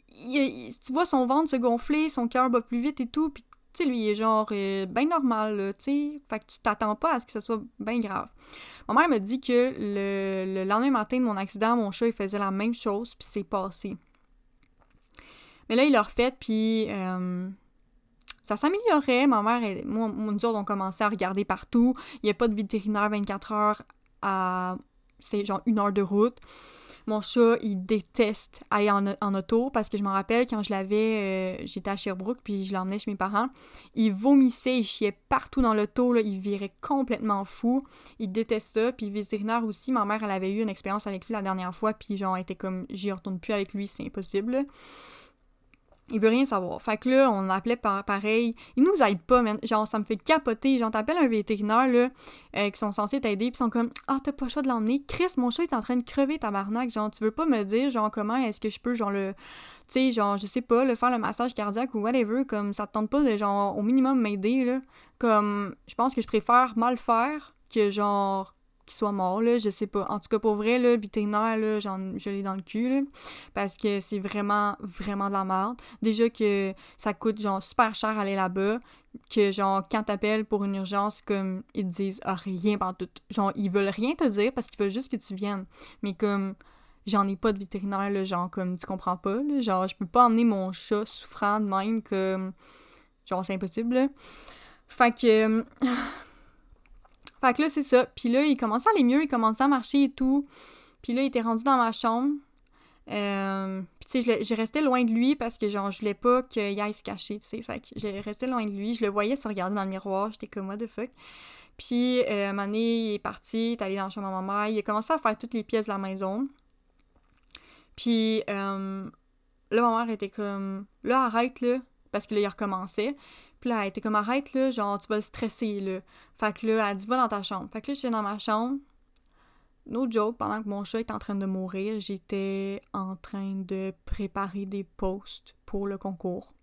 Speaker 1: tu vois son ventre se gonfler, son cœur bat plus vite et tout, puis tu sais, lui, il est genre euh, bien normal, tu sais. Fait que tu t'attends pas à ce que ce soit bien grave. Ma mère me dit que le, lendemain matin de mon accident, mon chat, il faisait la même chose, puis c'est passé. Mais là, il l'a refait, puis... Euh, ça s'améliorait. Ma mère, et moi, nous autres, on commençait à regarder partout. Il n'y a pas de vétérinaire 24 heures à. C'est genre une heure de route. Mon chat, il déteste aller en, auto parce que je me rappelle quand je l'avais, euh, j'étais à Sherbrooke puis je l'emmenais chez mes parents. Il vomissait, il chiait partout dans l'auto, il virait complètement fou. Il déteste ça. Puis vétérinaire aussi, ma mère, elle avait eu une expérience avec lui la dernière fois puis genre, était comme, j'y retourne plus avec lui, c'est impossible. Il veut rien savoir. Fait que là, on appelait pareil. Il nous aide pas, man. Genre, ça me fait capoter. Genre, t'appelles un vétérinaire, là, euh, qui sont censés t'aider, pis sont comme Ah, t'as pas le choix de l'emmener. Chris, mon chat est en train de crever, tabarnak. Genre, tu veux pas me dire, genre, comment est-ce que je peux, genre, le. Tu sais, genre, je sais pas, le faire le massage cardiaque ou whatever. Comme, ça te tente pas de, genre, au minimum m'aider, là. Comme, je pense que je préfère mal faire que, genre, qu'il soit mort, là, je sais pas. En tout cas, pour vrai, le vétérinaire, là, je l'ai dans le cul, parce que c'est vraiment, vraiment de la merde. Déjà que ça coûte, genre, super cher aller là-bas, que, genre, quand t'appelles pour une urgence, comme, ils te disent ah, rien tout. Genre, ils veulent rien te dire parce qu'ils veulent juste que tu viennes. Mais comme, j'en ai pas de vétérinaire, là, genre, comme, tu comprends pas, là, genre, je peux pas emmener mon chat souffrant de même, comme, genre, c'est impossible. Fait que... Fait que là, c'est ça. Puis là, il commençait à aller mieux, il commençait à marcher et tout. Puis là, il était rendu dans ma chambre. Euh, puis tu sais, j'ai resté loin de lui parce que genre, je voulais pas qu'il aille se cacher, tu sais. Fait que j'ai resté loin de lui. Je le voyais se regarder dans le miroir. J'étais comme, what the fuck? Puis, euh, un il est parti, il est allé dans la chambre à ma mère. Il a commencé à faire toutes les pièces de la maison. Puis, euh, là, ma mère était comme, là, arrête, là. Parce que là, il recommençait. Puis elle était comme arrête là, genre tu vas stresser là. Fait que là, elle dit va dans ta chambre. Fait que là, j'étais dans ma chambre. No joke, pendant que mon chat était en train de mourir, j'étais en train de préparer des posts pour le concours.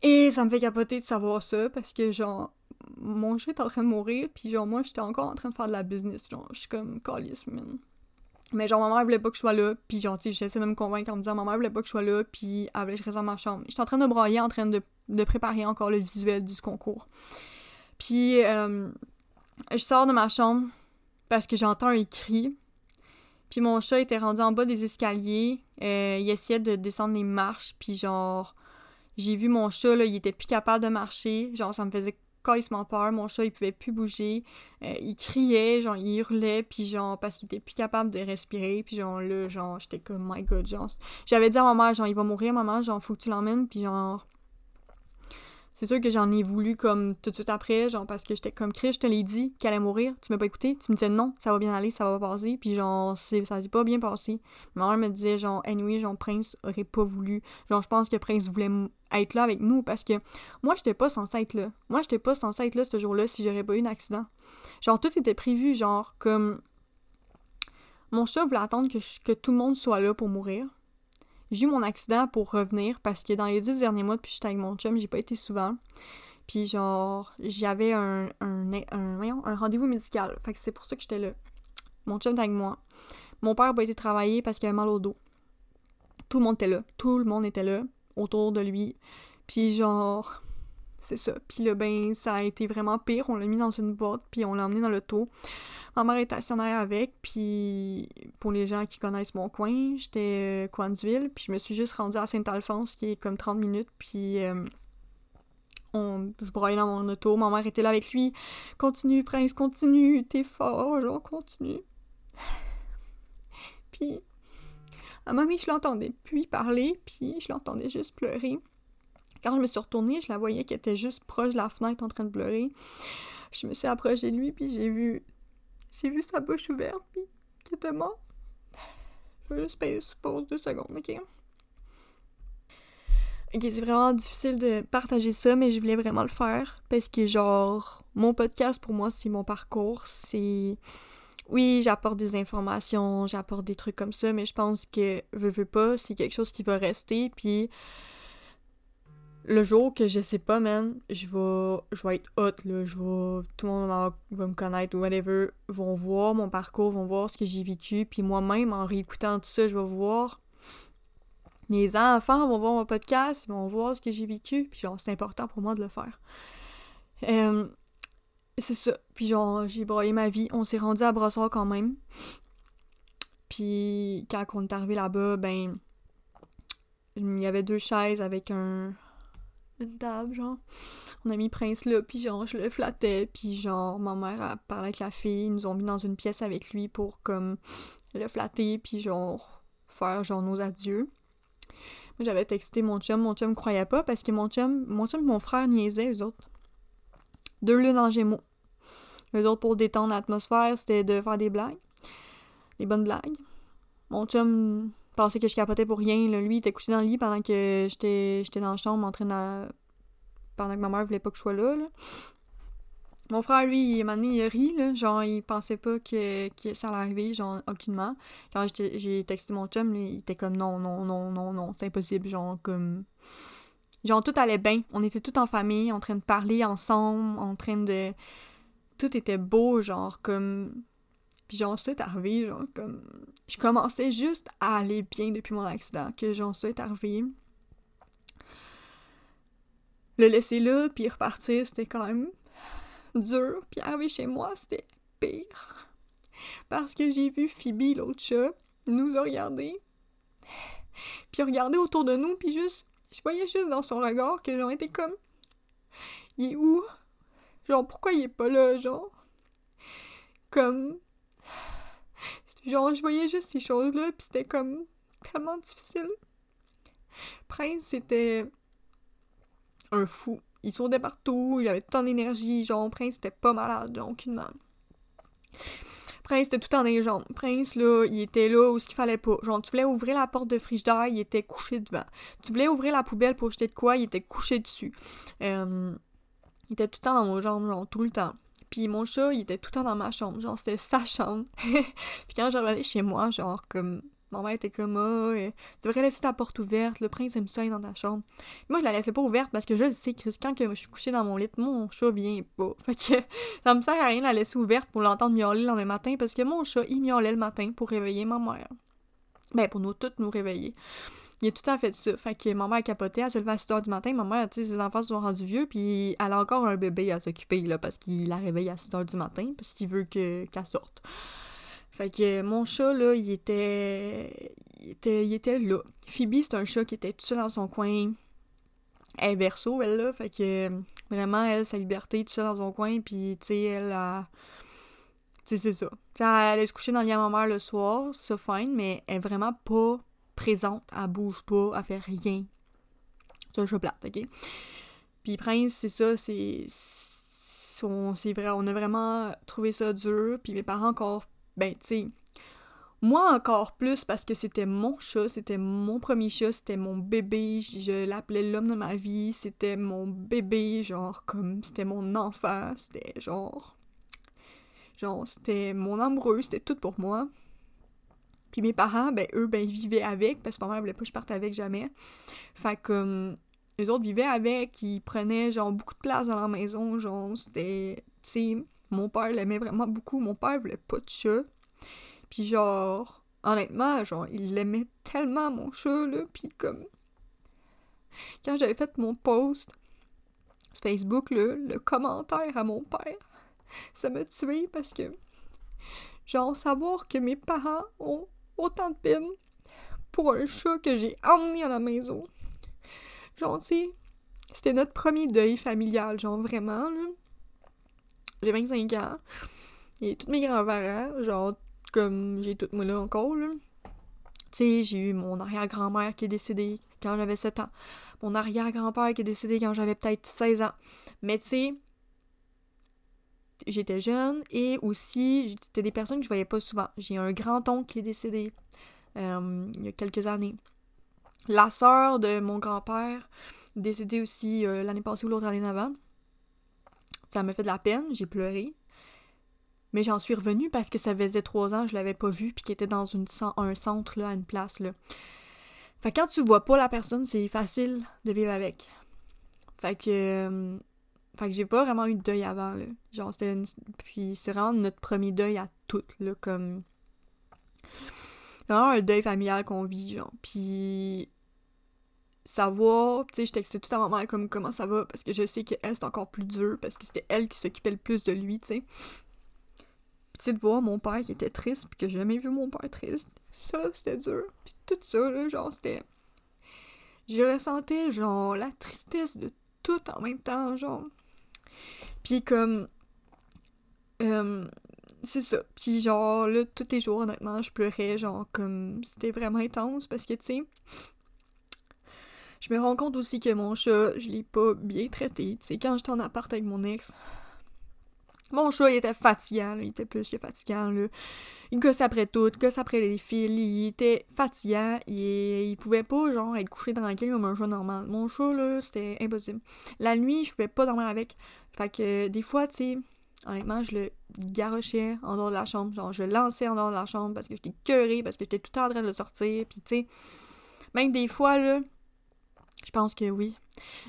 Speaker 1: Et ça me fait capoter de savoir ça parce que genre mon chat est en train de mourir puis genre moi j'étais encore en train de faire de la business genre je suis comme calice man. Mais genre, ma mère voulait pas que je sois là, puis genre, tu sais, j'essaie de me convaincre en me disant, ma mère voulait pas que je sois là, puis je reste dans ma chambre. J'étais en train de broyer, en train de, préparer encore le visuel du concours. Puis, euh, je sors de ma chambre parce que j'entends un cri. Puis mon chat était rendu en bas des escaliers. Euh, il essayait de descendre les marches. Puis genre, j'ai vu mon chat, là, il était plus capable de marcher. Genre, ça me faisait carrément peur. Mon chat, il pouvait plus bouger. Euh, il criait, genre, il hurlait, puis genre, parce qu'il était plus capable de respirer. Puis genre, là, genre, j'étais comme, my god, genre. J'avais dit à ma mère, genre, il va mourir, maman, genre, faut que tu l'emmènes. Puis genre, c'est sûr que j'en ai voulu comme tout de suite après, genre parce que j'étais comme Chris, je te l'ai dit qu'elle allait mourir, tu m'as pas écouté, tu me disais non, ça va bien aller, ça va passer, puis genre ça s'est pas bien passé. Ma mère me disait genre anyway, genre Prince aurait pas voulu, genre je pense que Prince voulait être là avec nous parce que moi j'étais pas censée être là. Moi j'étais pas censée être là ce jour-là si j'aurais pas eu un accident. Genre tout était prévu, genre comme mon chat voulait attendre que, que tout le monde soit là pour mourir. J'ai eu mon accident pour revenir parce que dans les dix derniers mois, depuis que j'étais avec mon chum, j'ai pas été souvent. Puis genre, j'avais un, un, un, un rendez-vous médical. Fait que c'est pour ça que j'étais là. Mon chum était avec moi. Mon père a pas été travailler parce qu'il avait mal au dos. Tout le monde était là. Tout le monde était là, autour de lui. Puis genre, c'est ça. Puis là, ben, ça a été vraiment pire. On l'a mis dans une boîte, puis on l'a emmené dans taux. Ma mère était stationnaire avec, puis pour les gens qui connaissent mon coin, j'étais euh, coin de ville, puis je me suis juste rendue à Saint-Alphonse, qui est comme 30 minutes, puis euh, on, je broyais dans mon auto, ma mère était là avec lui. Continue, prince, continue, t'es fort, genre, continue. puis, à un moment donné, je l'entendais puis parler, puis je l'entendais juste pleurer. Quand je me suis retournée, je la voyais qui était juste proche de la fenêtre en train de pleurer. Je me suis approchée de lui, puis j'ai vu j'ai vu sa bouche ouverte, puis qu'il était mort. Je vais juste payer pause deux secondes, ok? Ok, c'est vraiment difficile de partager ça, mais je voulais vraiment le faire parce que, genre, mon podcast pour moi, c'est mon parcours. C'est. Oui, j'apporte des informations, j'apporte des trucs comme ça, mais je pense que, veux, veux pas, c'est quelque chose qui va rester, puis le jour que je sais pas, man, je vais, je vais être hot, là, je vais, tout le monde va me connaître whatever, vont voir mon parcours, vont voir ce que j'ai vécu, puis moi-même, en réécoutant tout ça, je vais voir. Les enfants vont voir mon podcast, ils vont voir ce que j'ai vécu, puis genre, c'est important pour moi de le faire. Euh, c'est ça. Puis genre, j'ai broyé ma vie. On s'est rendu à Brossard quand même. Puis quand on est arrivé là-bas, ben, il y avait deux chaises avec un, une table, genre. On a mis Prince là, puis genre, je le flattais, puis genre, ma mère a parlé avec la fille, ils nous ont mis dans une pièce avec lui pour, comme, le flatter, puis genre, faire, genre, nos adieux. Moi, j'avais texté mon chum, mon chum croyait pas, parce que mon chum, mon chum et mon frère niaisaient, eux autres. Deux lunes en gémeaux. Eux autres, pour détendre l'atmosphère, c'était de faire des blagues. Des bonnes blagues. Mon chum pensait que je capotais pour rien. Là. Lui, il était couché dans le lit pendant que j'étais dans la chambre en train de... Pendant que ma mère voulait pas que je sois là. Mon frère, lui, il, il a ri, là. Genre, il pensait pas que, que ça allait arriver, genre, aucunement. Quand j'ai texté mon chum, il était comme non, non, non, non, non, c'est impossible. Genre, comme. Genre, tout allait bien. On était tout en famille, en train de parler ensemble, en train de. Tout était beau, genre, comme. Puis genre, ça arrivé, genre, comme... Je commençais juste à aller bien depuis mon accident, que genre, ça est arrivé. Le laisser là, puis repartir, c'était quand même dur. Puis arriver chez moi, c'était pire. Parce que j'ai vu Phoebe, l'autre chat, nous a regardé. Puis regarder autour de nous, puis juste... Je voyais juste dans son regard que genre, était comme... Il est où? Genre, pourquoi il est pas là, genre? Comme Genre, je voyais juste ces choses-là, puis c'était comme tellement difficile. Prince, c'était un fou. Il sautait partout, il avait tant d'énergie. Genre, Prince, c'était pas malade, genre, aucunement. Prince, c'était tout en les. Prince, là, il était là où ce qu'il fallait pas. Genre, tu voulais ouvrir la porte de frigidaire, il était couché devant. Tu voulais ouvrir la poubelle pour jeter de quoi, il était couché dessus. Euh, il était tout le temps dans nos jambes, genre, tout le temps. Puis mon chat, il était tout le temps dans ma chambre. Genre, c'était sa chambre. puis quand je revenais chez moi, genre, comme. Ma mère était comme, ah, tu devrais laisser ta porte ouverte, le prince aime ça, il dans ta chambre. Moi, je la laissais pas ouverte parce que je sais, Chris, quand que je suis couchée dans mon lit, mon chat vient pas. Fait que ça me sert à rien de la laisser ouverte pour l'entendre miauler le lendemain matin parce que mon chat, il miaulait le matin pour réveiller ma mère. Ben, pour nous toutes nous réveiller. Il a tout à fait ça. Fait que ma mère capotait, elle se levait à 6h du matin. Ma mère, tu sais, ses enfants sont rendus vieux, puis elle a encore un bébé à s'occuper, là, parce qu'il la réveille à 6h du matin, parce qu'il veut que, qu'elle sorte. Fait que mon chat, là, il était... Il était, il était là. Phoebe, c'est un chat qui était tout seul dans son coin. Elle est verso, elle, là. Fait que, vraiment, elle, sa liberté, tout seul dans son coin, puis, tu sais, elle a... Tu sais, c'est ça. T'sais, elle allait se coucher dans le lit à ma mère le soir, ça fine, mais elle est vraiment pas présente, elle bouge pas, elle fait rien. Un chat plate, ok? Puis Prince, c'est ça, c'est. Vrai, on a vraiment trouvé ça dur, puis mes parents encore. Ben, tu sais. Moi encore plus parce que c'était mon chat, c'était mon premier chat, c'était mon bébé, je, l'appelais l'homme de ma vie, c'était mon bébé, genre comme c'était mon enfant, c'était genre genre c'était mon amoureux, c'était tout pour moi. Puis mes parents, ben eux, ben ils vivaient avec, parce que ma mère voulait pas que je parte avec jamais. Fait que les autres vivaient avec, ils prenaient genre beaucoup de place dans la maison, genre c'était... Tu sais, mon père l'aimait vraiment beaucoup, mon père voulait pas de chat. Puis genre, honnêtement, genre, il l'aimait tellement mon chat, là, puis comme... Quand j'avais fait mon post sur Facebook, là, le commentaire à mon père, ça m'a tué parce que... Genre, savoir que mes parents ont autant de peine pour un chat que j'ai emmené à la maison. Genre, tu c'était notre premier deuil familial, genre vraiment, là. J'ai 25 ans. Et tous mes grands-parents, genre, comme j'ai toute moi là encore, là. Tu sais, j'ai eu mon arrière-grand-mère qui est décédée quand j'avais 7 ans. Mon arrière-grand-père qui est décédé quand j'avais peut-être 16 ans. Mais tu sais, j'étais jeune et aussi, c'était des personnes que je voyais pas souvent. J'ai un grand-oncle qui est décédé euh, il y a quelques années. La sœur de mon grand-père, décédée aussi euh, l'année passée ou l'autre année d'avant. Ça m'a fait de la peine, j'ai pleuré. Mais j'en suis revenue parce que ça faisait trois ans je l'avais pas vu puis qu'il était dans un centre, là, à une place, là. Fait quand tu vois pas la personne, c'est facile de vivre avec. Fait que euh, fait que j'ai pas vraiment eu de deuil avant, là. Genre, c'était une... Puis c'est vraiment notre premier deuil à toutes, là, comme... C'est vraiment un deuil familial qu'on vit, genre. Puis... Savoir... Tu sais, je textais tout à ma mère comme comment ça va, parce que je sais qu'elle, c'est encore plus dur, parce que c'était elle qui s'occupait le plus de lui, tu sais. Puis tu sais, de voir mon père qui était triste, puis que j'ai jamais vu mon père triste, ça, c'était dur. Puis tout ça, là, genre, c'était... Je ressentais, genre, la tristesse de
Speaker 2: tout en même temps, genre. Puis comme... Euh, c'est ça. Puis genre, là, tous les jours, honnêtement, je pleurais, genre, comme... C'était vraiment intense, parce que, tu sais... Je me rends compte aussi que mon chat, je l'ai pas bien traité. Tu sais, quand j'étais en appart avec mon ex, mon chat, il était fatigant, là. il était plus fatigant, là. Il gosse après tout, il gosse après les fils, il était fatigant, il, il pouvait pas, genre, être couché tranquille comme un chat normal. Mon chat, là, c'était impossible. La nuit, je pouvais pas dormir avec. Fait que, des fois, tu sais, honnêtement, je le garochais en dehors de la chambre, genre, je le lançais en dehors de la chambre parce que j'étais curée, parce que j'étais tout le temps en train de le sortir, puis tu sais, même des fois, là, je pense que oui.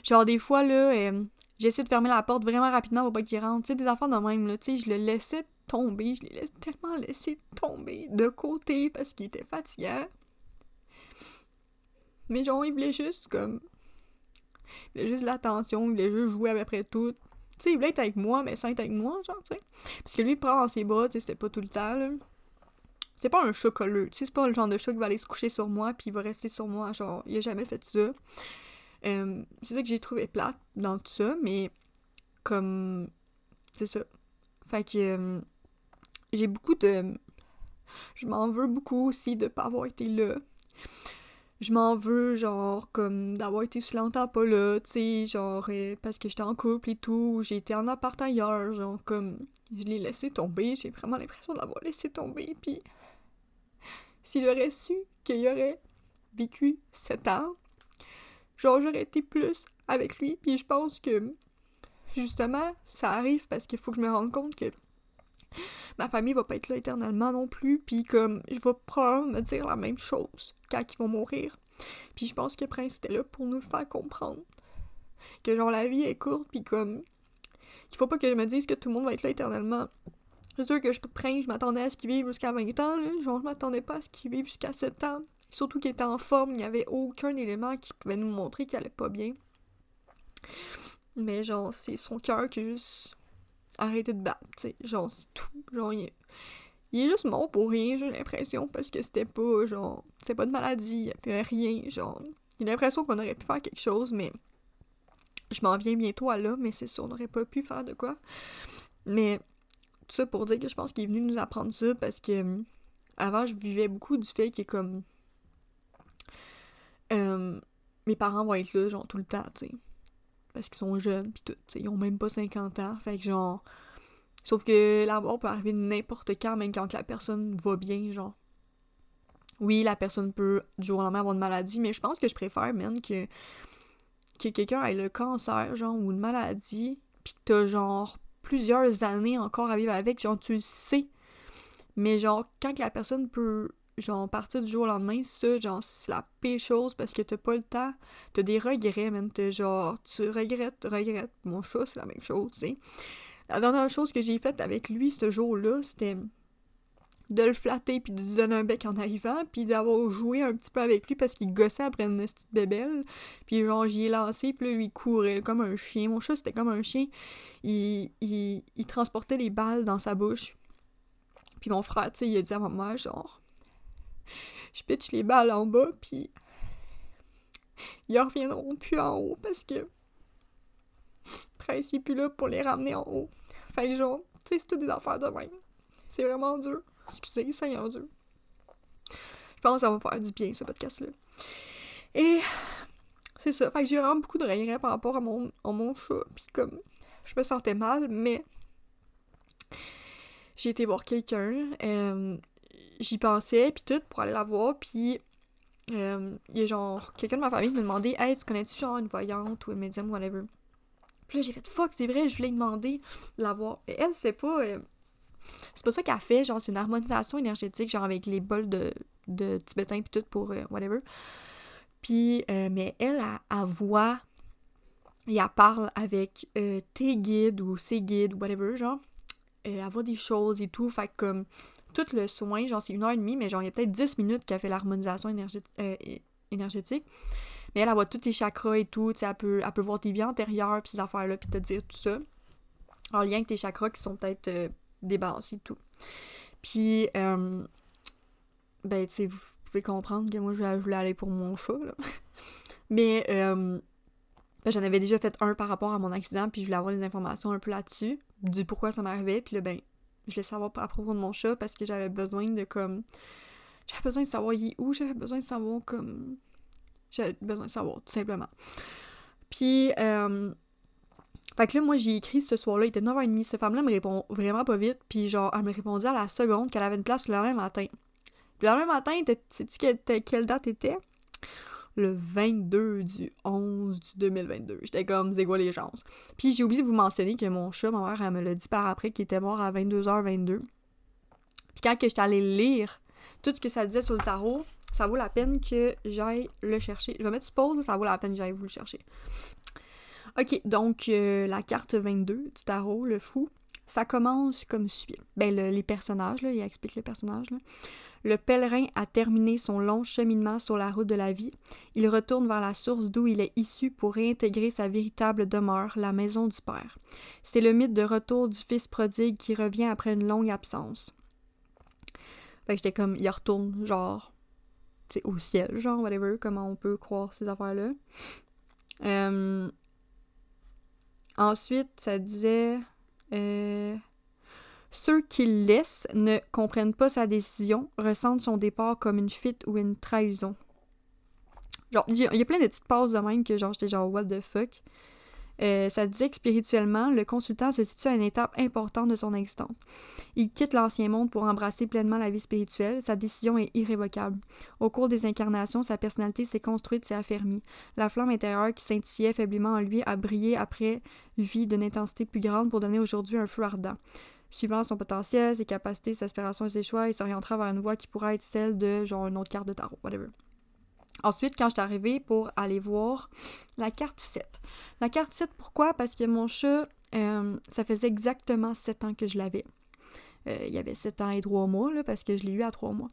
Speaker 2: Genre, des fois, là, euh, J'essaie de fermer la porte vraiment rapidement pour pas qu'il rentre. Tu sais, des enfants de même, là, tu sais, je le laissais tomber, je laisse tellement laisser tomber de côté parce qu'il était fatiguant. Mais genre, il voulait juste comme. Il voulait juste l'attention, il voulait juste jouer à peu près tout. Tu sais, il voulait être avec moi, mais sans être avec moi, genre, tu sais. Parce que lui, il prend dans ses bras, tu sais, c'était pas tout le temps, là. C'est pas un colleux, tu sais, c'est pas le genre de chat qui va aller se coucher sur moi puis il va rester sur moi, genre, il a jamais fait ça. Euh, c'est ça que j'ai trouvé plate dans tout ça, mais comme. C'est ça. Fait que. Euh, j'ai beaucoup de. Je m'en veux beaucoup aussi de pas avoir été là. Je m'en veux, genre, comme d'avoir été si longtemps pas là, tu sais, genre, euh, parce que j'étais en couple et tout, j'ai été en appart ailleurs, genre, comme, je l'ai laissé tomber, j'ai vraiment l'impression de l'avoir laissé tomber, puis si j'aurais su qu'il y aurait vécu sept ans, genre j'aurais été plus avec lui, puis je pense que justement, ça arrive parce qu'il faut que je me rende compte que ma famille va pas être là éternellement non plus, puis comme je vais probablement me dire la même chose quand ils vont mourir. Puis je pense que Prince était là pour nous le faire comprendre. Que genre la vie est courte, puis comme qu'il faut pas que je me dise que tout le monde va être là éternellement. C'est sûr que je Prince, je m'attendais à ce qu'il vive jusqu'à 20 ans, là. genre je m'attendais pas à ce qu'il vive jusqu'à 7 ans. Surtout qu'il était en forme, il n'y avait aucun élément qui pouvait nous montrer qu'il allait pas bien. Mais genre, c'est son cœur qui a juste arrêté de battre, tu sais. Genre, c'est tout. Genre, il est... juste mort pour rien, j'ai l'impression, parce que c'était pas, genre, c'était pas de maladie, il avait rien, genre. J'ai l'impression qu'on aurait pu faire quelque chose, mais je m'en viens bientôt à là, mais c'est sûr, on n'aurait pas pu faire de quoi. Mais tout ça pour dire que je pense qu'il est venu nous apprendre ça parce que avant je vivais beaucoup du fait qu'il est comme euh, mes parents vont être là, genre, tout le temps, tu sais. Parce qu'ils sont jeunes, pis tout, tu Ils ont même pas 50 ans. Fait que, genre. Sauf que la mort peut arriver n'importe quand, même quand la personne va bien, genre. Oui, la personne peut du jour au lendemain avoir une maladie, mais je pense que je préfère, même, que, que quelqu'un ait le cancer, genre, ou une maladie, pis que t'as, genre, plusieurs années encore à vivre avec, genre, tu le sais. Mais, genre, quand la personne peut genre, partir du jour au lendemain, ça, genre, c'est la pire chose parce que t'as pas le temps. T'as des regrets, même. T'as genre, tu regrettes, regrettes. Mon chat, c'est la même chose, tu sais. La dernière chose que j'ai faite avec lui ce jour-là, c'était de le flatter puis de lui donner un bec en arrivant puis d'avoir joué un petit peu avec lui parce qu'il gossait après une petite bébelle puis genre j'y ai lancé puis lui il courait comme un chien mon chat c'était comme un chien il, il, il transportait les balles dans sa bouche puis mon frère tu sais il a dit à ma mère genre je pitch les balles en bas, puis ils reviendront plus en haut parce que Prince est plus là pour les ramener en haut. Fait genre, tu sais, c'est tout des affaires de même. C'est vraiment dur. Excusez, c'est dur. Je pense que ça va faire du bien, ce podcast-là. Et c'est ça. Fait que j'ai vraiment beaucoup de regrets par rapport à mon, à mon chat. Puis comme, je me sentais mal, mais j'ai été voir quelqu'un. Euh, j'y pensais, puis tout, pour aller la voir, puis euh, il y a genre, quelqu'un de ma famille me demandait Hey, tu connais-tu genre une voyante ou une médium, whatever. Puis là, j'ai fait fuck, c'est vrai, je voulais demander de la voir. Et elle, c'est pas. Euh, c'est pas ça qu'elle fait, genre, c'est une harmonisation énergétique, genre avec les bols de, de tibétain, puis tout pour euh, whatever. Puis, mais elle, elle, elle voit et elle parle avec tes guides ou ses guides, whatever, genre. elle voit des choses et tout, fait comme tout le soin, genre c'est une heure et demie, mais genre il y a peut-être 10 minutes qu'elle fait l'harmonisation euh, énergétique. Mais elle, elle voit tous tes chakras et tout, tu sais, elle peut, elle peut voir tes vies antérieures, puis ces affaires-là, puis te dire tout ça. En lien avec tes chakras qui sont peut-être euh, et tout. Puis, euh, ben, tu sais, vous pouvez comprendre que moi, je voulais aller pour mon chat, là. Mais, ben, j'en avais déjà fait un par rapport à mon accident, puis je voulais avoir des informations un peu là-dessus, du pourquoi ça m'arrivait, puis là, ben, je voulais savoir à propos de mon chat parce que j'avais besoin de comme. J'avais besoin de savoir où, j'avais besoin de savoir comme. J'avais besoin de savoir, tout simplement. Puis, euh, fait que là, moi, j'ai écrit ce soir-là, il était 9h30, cette femme-là me répond vraiment pas vite, puis genre, elle me répondit à la seconde qu'elle avait une place le lendemain matin. Le lendemain matin, sais-tu quelle, quelle date était? Le 22 du 11 du 2022. J'étais comme, c'est quoi les chances? Puis j'ai oublié de vous mentionner que mon chat, ma mère, elle me l'a dit par après, qu'il était mort à 22h22. Puis quand j'étais allée lire tout ce que ça disait sur le tarot, ça vaut la peine que j'aille le chercher. Je vais mettre pause, ça vaut la peine que j'aille vous le chercher. Ok, donc euh, la carte 22 du tarot, le fou, ça commence comme suit. Ben, les personnages, là, il explique les personnages. Là. Le pèlerin a terminé son long cheminement sur la route de la vie. Il retourne vers la source d'où il est issu pour réintégrer sa véritable demeure, la maison du Père. C'est le mythe de retour du fils prodigue qui revient après une longue absence. Fait j'étais comme, il retourne, genre, c'est au ciel, genre, whatever, comment on peut croire ces affaires-là. Euh, ensuite, ça disait. Euh, ceux qui laissent ne comprennent pas sa décision, ressentent son départ comme une fuite ou une trahison. Genre, il y, a plein de petites pauses de même que genre j'étais genre what the fuck? Euh, ça disait que spirituellement, le consultant se situe à une étape importante de son existence. Il quitte l'ancien monde pour embrasser pleinement la vie spirituelle. Sa décision est irrévocable. Au cours des incarnations, sa personnalité s'est construite, s'est affermie. La flamme intérieure qui scintillait faiblement en lui a brillé après vie d'une intensité plus grande pour donner aujourd'hui un feu ardent. Suivant son potentiel, ses capacités, ses aspirations et ses choix, il s'orientera vers une voie qui pourrait être celle de genre une autre carte de tarot, whatever. Ensuite, quand je suis arrivée pour aller voir la carte 7. La carte 7, pourquoi? Parce que mon chat, euh, ça faisait exactement 7 ans que je l'avais. Euh, il y avait 7 ans et 3 mois, là, parce que je l'ai eu à 3 mois.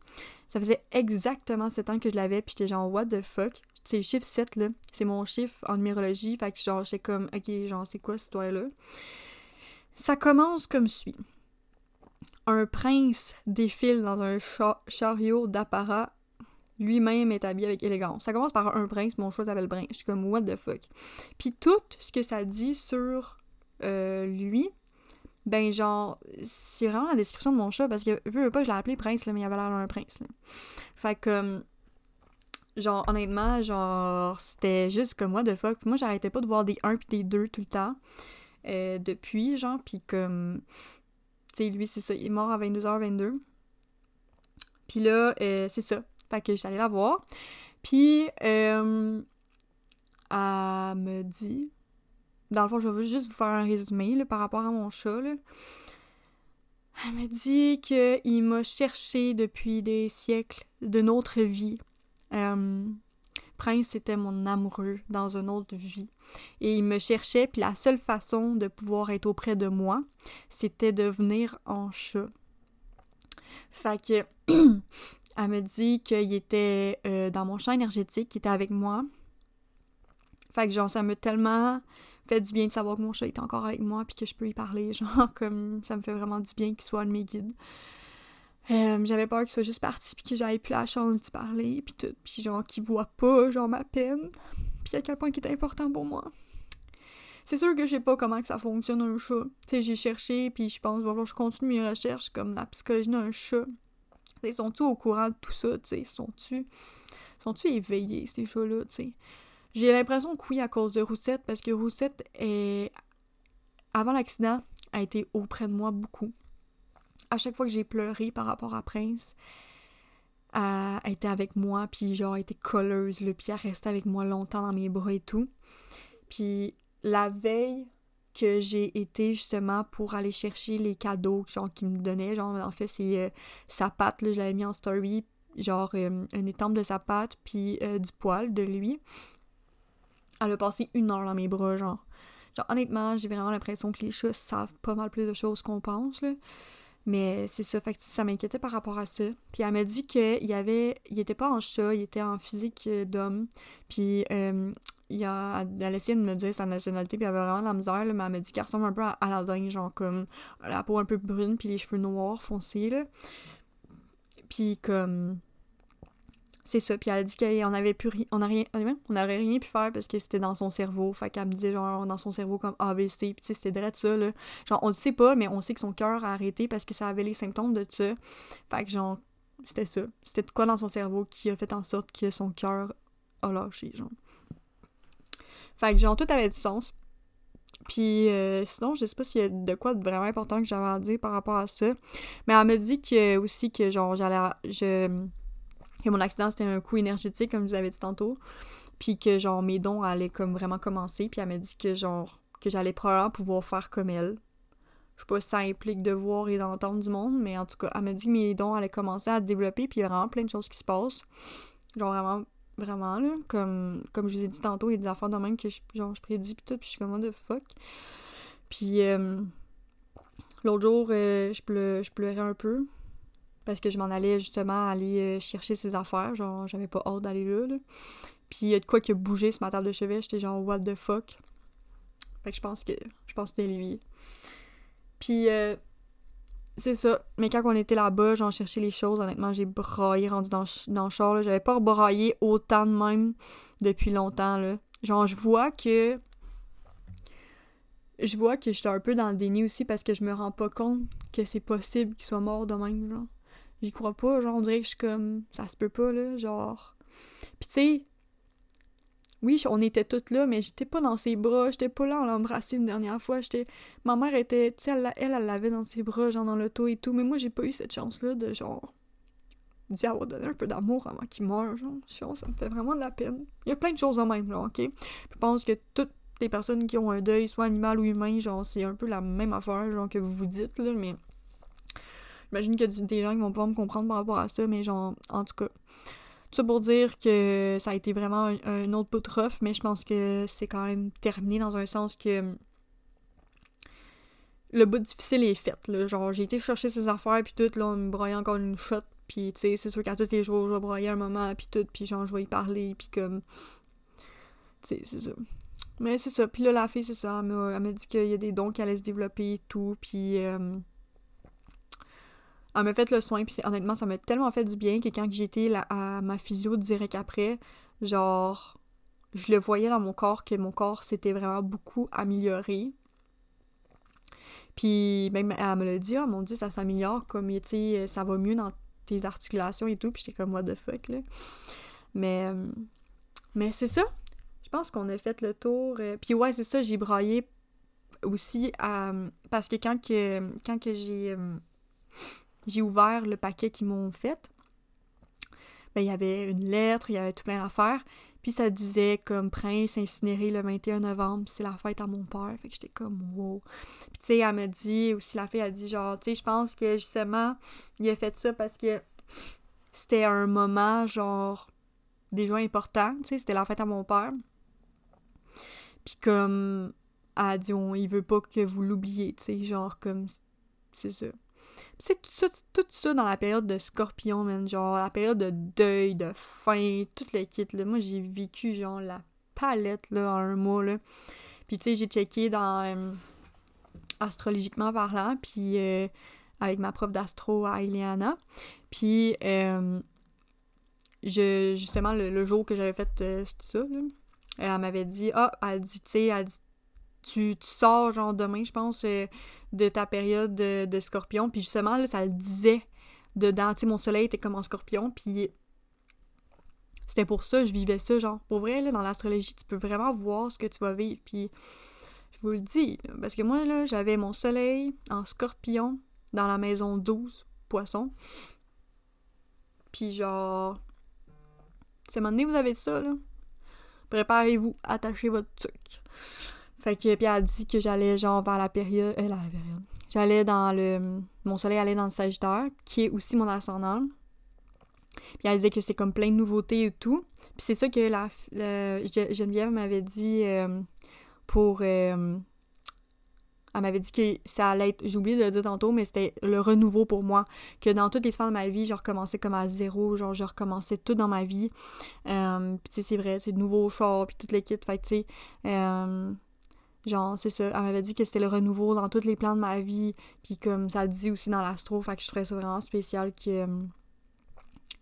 Speaker 2: Ça faisait exactement 7 ans que je l'avais, puis j'étais genre, what the fuck? C'est le chiffre 7, là. C'est mon chiffre en numérologie, fait que genre, j'étais comme, ok, genre, c'est quoi cette histoire-là? Ça commence comme suit. Un prince défile dans un chariot d'apparat. Lui-même est habillé avec élégance. Ça commence par un prince, mon choix s'appelle Brin. Je suis comme, what the fuck? Puis tout ce que ça dit sur euh, lui, ben genre, c'est vraiment la description de mon chat parce que, vu pas, je l'ai appelé prince, là, mais il avait l'air d'un prince. Là. Fait que, genre, honnêtement, genre, c'était juste comme, what the fuck? moi, j'arrêtais pas de voir des 1 puis des 2 tout le temps. Euh, depuis, genre, puis comme, tu sais, lui, c'est ça, il est mort à 22h22. Puis là, euh, c'est ça. Fait que j'allais la voir. Puis, euh, elle me dit, dans le fond, je vais juste vous faire un résumé par rapport à mon chat. Elle me dit qu'il m'a cherché depuis des siècles de notre vie. Prince était mon amoureux dans une autre vie. Et il me cherchait, puis la seule façon de pouvoir être auprès de moi, c'était de venir en chat. Fait que, elle me dit qu'il était euh, dans mon champ énergétique, qu'il était avec moi. Fait que, genre, ça m'a tellement fait du bien de savoir que mon chat est encore avec moi, puis que je peux y parler. Genre, comme ça me fait vraiment du bien qu'il soit un de mes guides. Euh, j'avais peur qu'il soit juste parti puis que j'avais plus la chance d'y parler puis tout puis genre qu'il voit pas genre ma peine puis à quel point il est important pour moi. C'est sûr que je sais pas comment que ça fonctionne un chat. Tu sais, j'ai cherché puis je pense voilà, je continue mes recherches comme la psychologie d'un chat. Ils sont-tu au courant de tout ça, tu sais, sont-tu sont-tu éveillés ces chats-là, tu sais? J'ai l'impression que oui à cause de Roussette parce que Roussette est avant l'accident a été auprès de moi beaucoup à chaque fois que j'ai pleuré par rapport à Prince, elle, était avec moi, puis genre, elle était colleuse, le puis elle restait avec moi longtemps dans mes bras et tout. Puis la veille que j'ai été justement pour aller chercher les cadeaux genre qu'il me donnait, genre en fait c'est euh, sa patte, là, je l'avais mis en story, genre euh, une étampe de sa patte, puis euh, du poil de lui. Elle a passé une heure dans mes bras, genre. Genre honnêtement, j'ai vraiment l'impression que les chats savent pas mal plus de choses qu'on pense, là. Mais c'est ça, fait ça m'inquiétait par rapport à ça. Puis elle m'a dit qu'il avait. Il était pas en chat, il était en physique euh, d'homme. Puis euh, il a, elle a essayé de me dire sa nationalité, puis il avait vraiment de la misère, là, mais elle m'a dit qu'il ressemble un peu à Aladdin, genre comme la peau un peu brune, puis les cheveux noirs foncés, là. Puis comme. C'est ça. Puis elle a dit qu'on avait pu on a rien, on n'aurait rien pu faire parce que c'était dans son cerveau. Fait qu'elle me disait genre dans son cerveau comme ABC. Puis c'était de ça, là. Genre, on le sait pas, mais on sait que son cœur a arrêté parce que ça avait les symptômes de ça. Fait que genre, c'était ça. C'était quoi dans son cerveau qui a fait en sorte que son cœur a lâché, genre. Fait que genre, tout avait du sens. Puis euh, sinon, je sais pas s'il y a de quoi de vraiment important que j'avais à dire par rapport à ça. Mais elle me dit que aussi que genre j'allais je que mon accident c'était un coup énergétique comme je vous avais dit tantôt. Puis que genre mes dons allaient comme vraiment commencer. Puis elle m'a dit que genre que j'allais probablement pouvoir faire comme elle. Je sais pas si ça implique de voir et d'entendre du monde mais en tout cas elle m'a dit que mes dons allaient commencer à développer. Puis il y a vraiment plein de choses qui se passent. Genre vraiment vraiment là. Comme comme je vous ai dit tantôt il y a des affaires de même que je, genre je prédis puis tout puis je suis comme the fuck? Puis euh, l'autre jour euh, je pleurais un peu parce que je m'en allais justement aller euh, chercher ses affaires. Genre, j'avais pas hâte d'aller là, Puis il y a de quoi qui a bougé sur ma table de chevet. J'étais genre, what the fuck? Fait que je pense que je pense que c'était lui. Puis euh, c'est ça. Mais quand on était là-bas, j'en cherchais les choses. Honnêtement, j'ai braillé rendu dans, dans le char. J'avais pas braillé autant de même depuis longtemps. Là. Genre, je vois que. Je vois que j'étais un peu dans le déni aussi parce que je me rends pas compte que c'est possible qu'il soit mort de même, genre. J'y crois pas, genre, on dirait que je suis comme. Ça se peut pas, là, genre. Pis tu sais. Oui, on était toutes là, mais j'étais pas dans ses bras, j'étais pas là à l'embrasser une dernière fois. J'étais. Ma mère était. Tu sais, elle, elle, l'avait dans ses bras, genre dans l'auto et tout, mais moi, j'ai pas eu cette chance-là de, genre. d'y avoir donné un peu d'amour avant qu'il meure, genre. Ça me fait vraiment de la peine. Il y a plein de choses en même, là, ok? Je pense que toutes les personnes qui ont un deuil, soit animal ou humain, genre, c'est un peu la même affaire, genre, que vous vous dites, là, mais J'imagine a des gens qui vont pas me comprendre par rapport à ça, mais genre, en tout cas. Tout ça pour dire que ça a été vraiment un, autre bout rough, mais je pense que c'est quand même terminé dans un sens que le bout difficile est fait. Là. Genre, j'ai été chercher ses affaires, puis tout, là, on me broyait encore une shot, puis tu sais, c'est sûr qu'à tous les jours, je vais broyer un moment, puis tout, puis genre, je vais y parler, puis comme. Tu sais, c'est ça. Mais c'est ça. Puis là, la fille, c'est ça. Elle m'a dit qu'il y a des dons qui allaient se développer et tout, puis. Euh, elle m'a fait le soin, puis honnêtement, ça m'a tellement fait du bien que quand j'étais à ma physio direct après, genre, je le voyais dans mon corps que mon corps s'était vraiment beaucoup amélioré. Puis même, elle me l'a dit, oh mon dieu, ça s'améliore, comme, tu sais, ça va mieux dans tes articulations et tout, puis j'étais comme, what the fuck, là. Mais, euh, mais c'est ça. Je pense qu'on a fait le tour. Euh, puis ouais, c'est ça, j'ai braillé aussi à... parce que quand que, quand que j'ai euh, j'ai ouvert le paquet qu'ils m'ont fait, ben, il y avait une lettre, il y avait tout plein d'affaires. Puis ça disait comme prince incinéré le 21 novembre, c'est la fête à mon père. Fait que j'étais comme wow. Puis tu sais, elle m'a dit aussi, la fille a dit genre, tu sais, je pense que justement, il a fait ça parce que c'était un moment genre déjà important, tu sais, c'était la fête à mon père. Puis comme, elle a dit, on, il veut pas que vous l'oubliez, tu sais, genre comme, c'est ça. C'est tout ça, tout ça dans la période de scorpion, man. Genre, la période de deuil, de faim, toutes les kits, là. Moi, j'ai vécu, genre, la palette, là, en un mois. Puis, tu sais, j'ai checké dans... Euh, astrologiquement parlant, puis euh, avec ma prof d'astro à. Puis, euh, je, justement, le, jour que j'avais fait ça, là, elle m'avait dit, ah, elle dit, tu sais, elle dit, tu, sors, genre, demain, je pense, de ta période de, scorpion. Puis justement, là, ça le disait dedans. Tu sais, mon soleil était comme en scorpion. Puis c'était pour ça, je vivais ça. Genre, pour vrai, là, dans l'astrologie, tu peux vraiment voir ce que tu vas vivre. Puis je vous le dis, parce que moi, là, j'avais mon soleil en scorpion dans la maison 12, poisson. Puis genre, c'est moment donné, vous avez ça, là. Préparez-vous, attachez votre truc. Fait que, puis elle a dit que j'allais genre vers la période. Euh, la. J'allais dans le. Mon soleil allait dans le Sagittaire, qui est aussi mon ascendant. Puis elle disait que c'était comme plein de nouveautés et tout. Puis c'est ça que la, Geneviève m'avait dit euh, pour. Euh, elle m'avait dit que ça allait être, j'ai oublié de le dire tantôt, mais c'était le renouveau pour moi. Que dans toutes les sphères de ma vie, je recommençais comme à zéro, genre je recommençais tout dans ma vie. puis tu sais, c'est vrai, c'est de nouveaux chars, puis toutes les kits. Fait tu sais, Genre, c'est ça. Elle m'avait dit que c'était le renouveau dans tous les plans de ma vie. Puis comme ça le dit aussi dans l'astro, fait que je trouvais ça vraiment spécial que,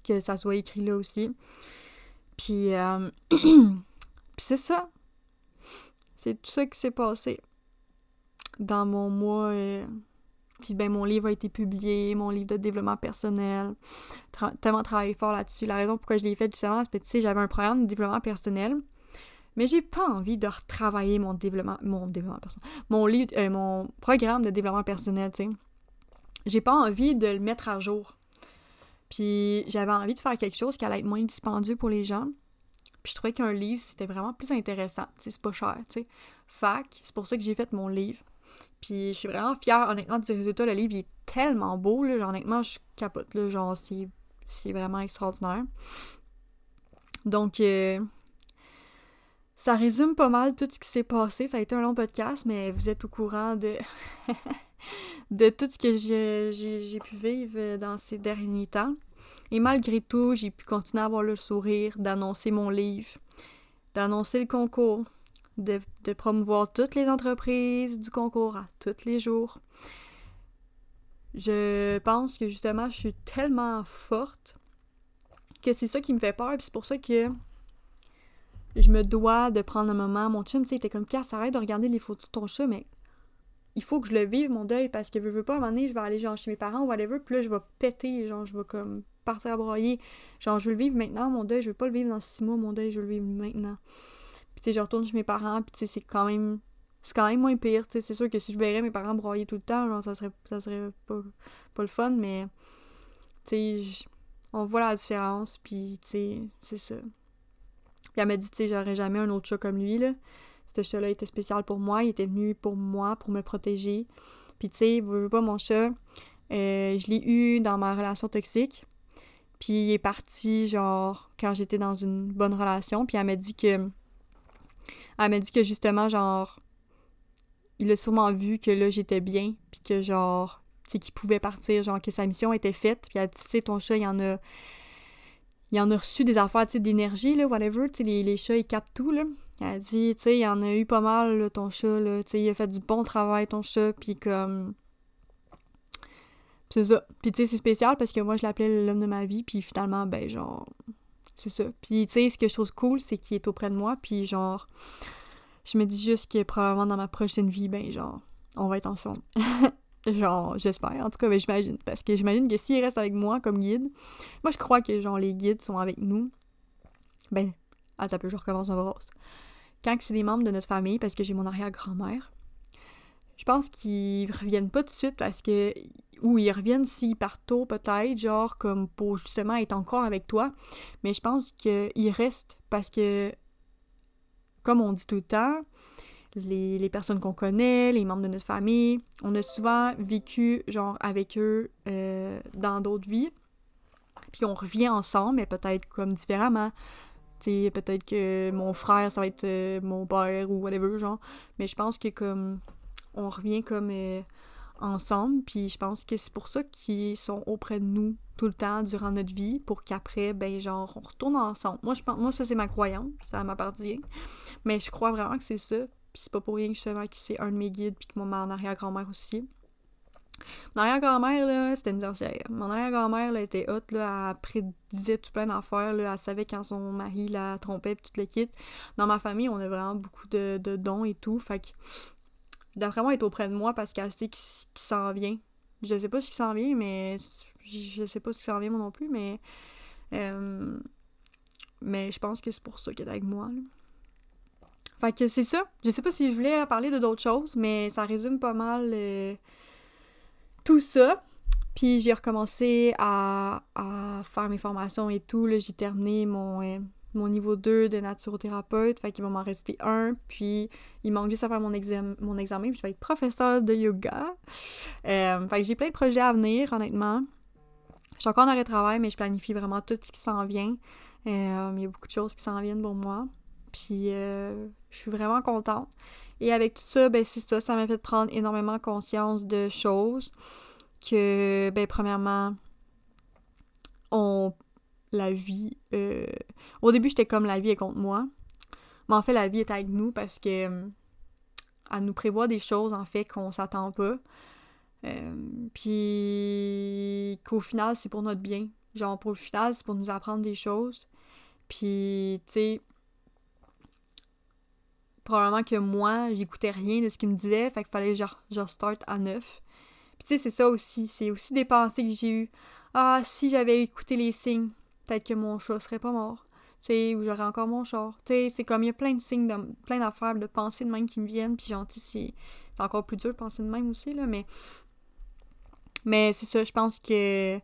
Speaker 2: que ça soit écrit là aussi. Puis, euh, c'est ça. C'est tout ça qui s'est passé dans mon mois. Euh, puis ben mon livre a été publié, mon livre de développement personnel. tellement travaillé fort là-dessus. La raison pourquoi je l'ai fait justement, c'est que tu sais, j'avais un programme de développement personnel. Mais j'ai pas envie de retravailler mon développement, mon développement personnel, mon livre, euh, mon programme de développement personnel, tu sais. J'ai pas envie de le mettre à jour. Puis j'avais envie de faire quelque chose qui allait être moins dispendieux pour les gens. Puis je trouvais qu'un livre, c'était vraiment plus intéressant. Tu sais, c'est pas cher, tu sais. Fac, c'est pour ça que j'ai fait mon livre. Puis je suis vraiment fière, honnêtement, du résultat. Le livre, il est tellement beau, là. Genre, honnêtement, je capote, là. Genre, c'est vraiment extraordinaire. Donc, euh, ça résume pas mal tout ce qui s'est passé. Ça a été un long podcast, mais vous êtes au courant de, de tout ce que j'ai pu vivre dans ces derniers temps. Et malgré tout, j'ai pu continuer à avoir le sourire, d'annoncer mon livre, d'annoncer le concours, de, de, promouvoir toutes les entreprises du concours à tous les jours. Je pense que justement, je suis tellement forte que c'est ça qui me fait peur, puis c'est pour ça que je me dois de prendre un moment. Mon chum, tu sais, était comme, Casse, arrête de regarder les photos de ton chat, mais il faut que je le vive, mon deuil, parce que je veux pas, à un moment donné, je vais aller genre chez mes parents ou whatever, puis là, je vais péter, genre, je vais comme partir à broyer. Genre, je veux le vivre maintenant, mon deuil, je veux pas le vivre dans six mois, mon deuil, je veux le vivre maintenant. Puis, tu sais, je retourne chez mes parents, puis, tu sais, c'est quand même. C'est quand même moins pire. C'est sûr que si je verrais mes parents broyer tout le temps, genre, ça serait, ça serait pas, pas le fun, mais. Tu sais, on voit la différence, puis, tu c'est ça. Puis elle m'a dit, tu sais, j'aurais jamais un autre chat comme lui, là. Ce chat-là était spécial pour moi, il était venu pour moi, pour me protéger. Puis, tu sais, veux pas mon chat, euh, je l'ai eu dans ma relation toxique. Puis il est parti, genre, quand j'étais dans une bonne relation. Puis elle m'a dit que. Elle m'a dit que justement, genre. Il a sûrement vu que là, j'étais bien. Puis que, genre. Tu sais, qu'il pouvait partir, genre, que sa mission était faite. Puis elle a dit, tu sais, ton chat, il en a. Il en a reçu des affaires, d'énergie, là, whatever. Les, les chats, ils captent tout, là. Elle dit, tu sais, il en a eu pas mal, ton chat, là. Tu sais, il a fait du bon travail, ton chat. Puis comme c'est ça. Puis tu sais, c'est spécial parce que moi, je l'appelais l'homme de ma vie, puis finalement, ben genre, c'est ça. Puis tu sais, ce que je trouve cool, c'est qu'il est auprès de moi, puis genre, je me dis juste que probablement dans ma prochaine vie, ben genre, on va être ensemble. genre, j'espère, en tout cas, ben j'imagine. Parce que j'imagine que s'il reste avec moi comme guide, moi je crois que genre les guides sont avec nous. Ben, attends un peu, je recommence ma brosse. Quand c'est des membres de notre famille, parce que j'ai mon arrière-grand-mère, je pense qu'ils reviennent pas tout de suite parce que ou ils reviennent s'ils partent tôt peut-être, genre comme pour justement être encore avec toi. Mais je pense qu'ils restent parce que, comme on dit tout le temps, les, personnes qu'on connaît, les membres de notre famille, on a souvent vécu genre avec eux euh, dans d'autres vies. Puis on revient ensemble, mais peut-être comme différemment. Tu peut-être que mon frère, ça va être euh, mon père ou whatever, genre. Mais je pense que comme on revient comme euh, ensemble, puis je pense que c'est pour ça qu'ils sont auprès de nous tout le temps durant notre vie, pour qu'après, ben genre, on retourne ensemble. Moi, je pense, moi ça c'est ma croyance, ça m'appartient, mais je crois vraiment que c'est ça, puis c'est pas pour rien justement que c'est un de mes guides, puis que mon arrière-grand-mère aussi. Mon arrière-grand-mère, là, c'était une sorcière. Mon arrière-grand-mère, là, était haute, là, elle prédisait tout plein d'affaires, là, elle savait quand son mari la trompait, puis tout le kit. Dans ma famille, on a vraiment beaucoup de, de dons et tout, fait que d'après moi, être auprès de moi parce qu'elle sait qui, s'en vient. Je sais pas ce qui s'en vient, mais je sais pas ce qui s'en vient moi non plus, mais euh, mais je pense que c'est pour ça qu'elle est avec moi. Fait que c'est ça. Je sais pas si je voulais parler de d'autres choses, mais ça résume pas mal euh, tout ça. Puis j'ai recommencé à, à, faire mes formations et tout. J'ai terminé mon, euh, mon niveau 2 de naturothérapeute, fait qu'il va m'en rester un, puis il manque juste à faire mon, examen, mon examen, puis je vais être professeur de yoga. Euh, fait que j'ai plein de projets à venir, honnêtement. Je suis encore en arrêt de travail, mais je planifie vraiment tout ce qui s'en vient. Euh, il y a beaucoup de choses qui s'en viennent pour moi. Puis euh, je suis vraiment contente. Et avec tout ça, ben c'est ça, ça m'a fait prendre énormément conscience de choses. Que, ben premièrement, on la vie. Euh, au début, j'étais comme la vie est contre moi. Mais en fait, la vie est avec nous parce que elle nous prévoit des choses en fait qu'on s'attend pas. Euh, puis qu'au final, c'est pour notre bien. genre pour le final, c'est pour nous apprendre des choses. Puis, tu sais, probablement que moi, j'écoutais rien de ce qu'il me disait, fait qu'il fallait genre, genre start à neuf. Puis tu sais, c'est ça aussi, c'est aussi des pensées que j'ai eues. Ah, si j'avais écouté les signes, peut-être que mon chat serait pas mort. Tu sais, ou j'aurais encore mon char. Tu sais, c'est comme il y a plein de signes, plein d'affaires, de pensées de même qui me viennent, puis tu sais, c'est encore plus dur de penser de même aussi, là, mais... Mais c'est ça, je pense que,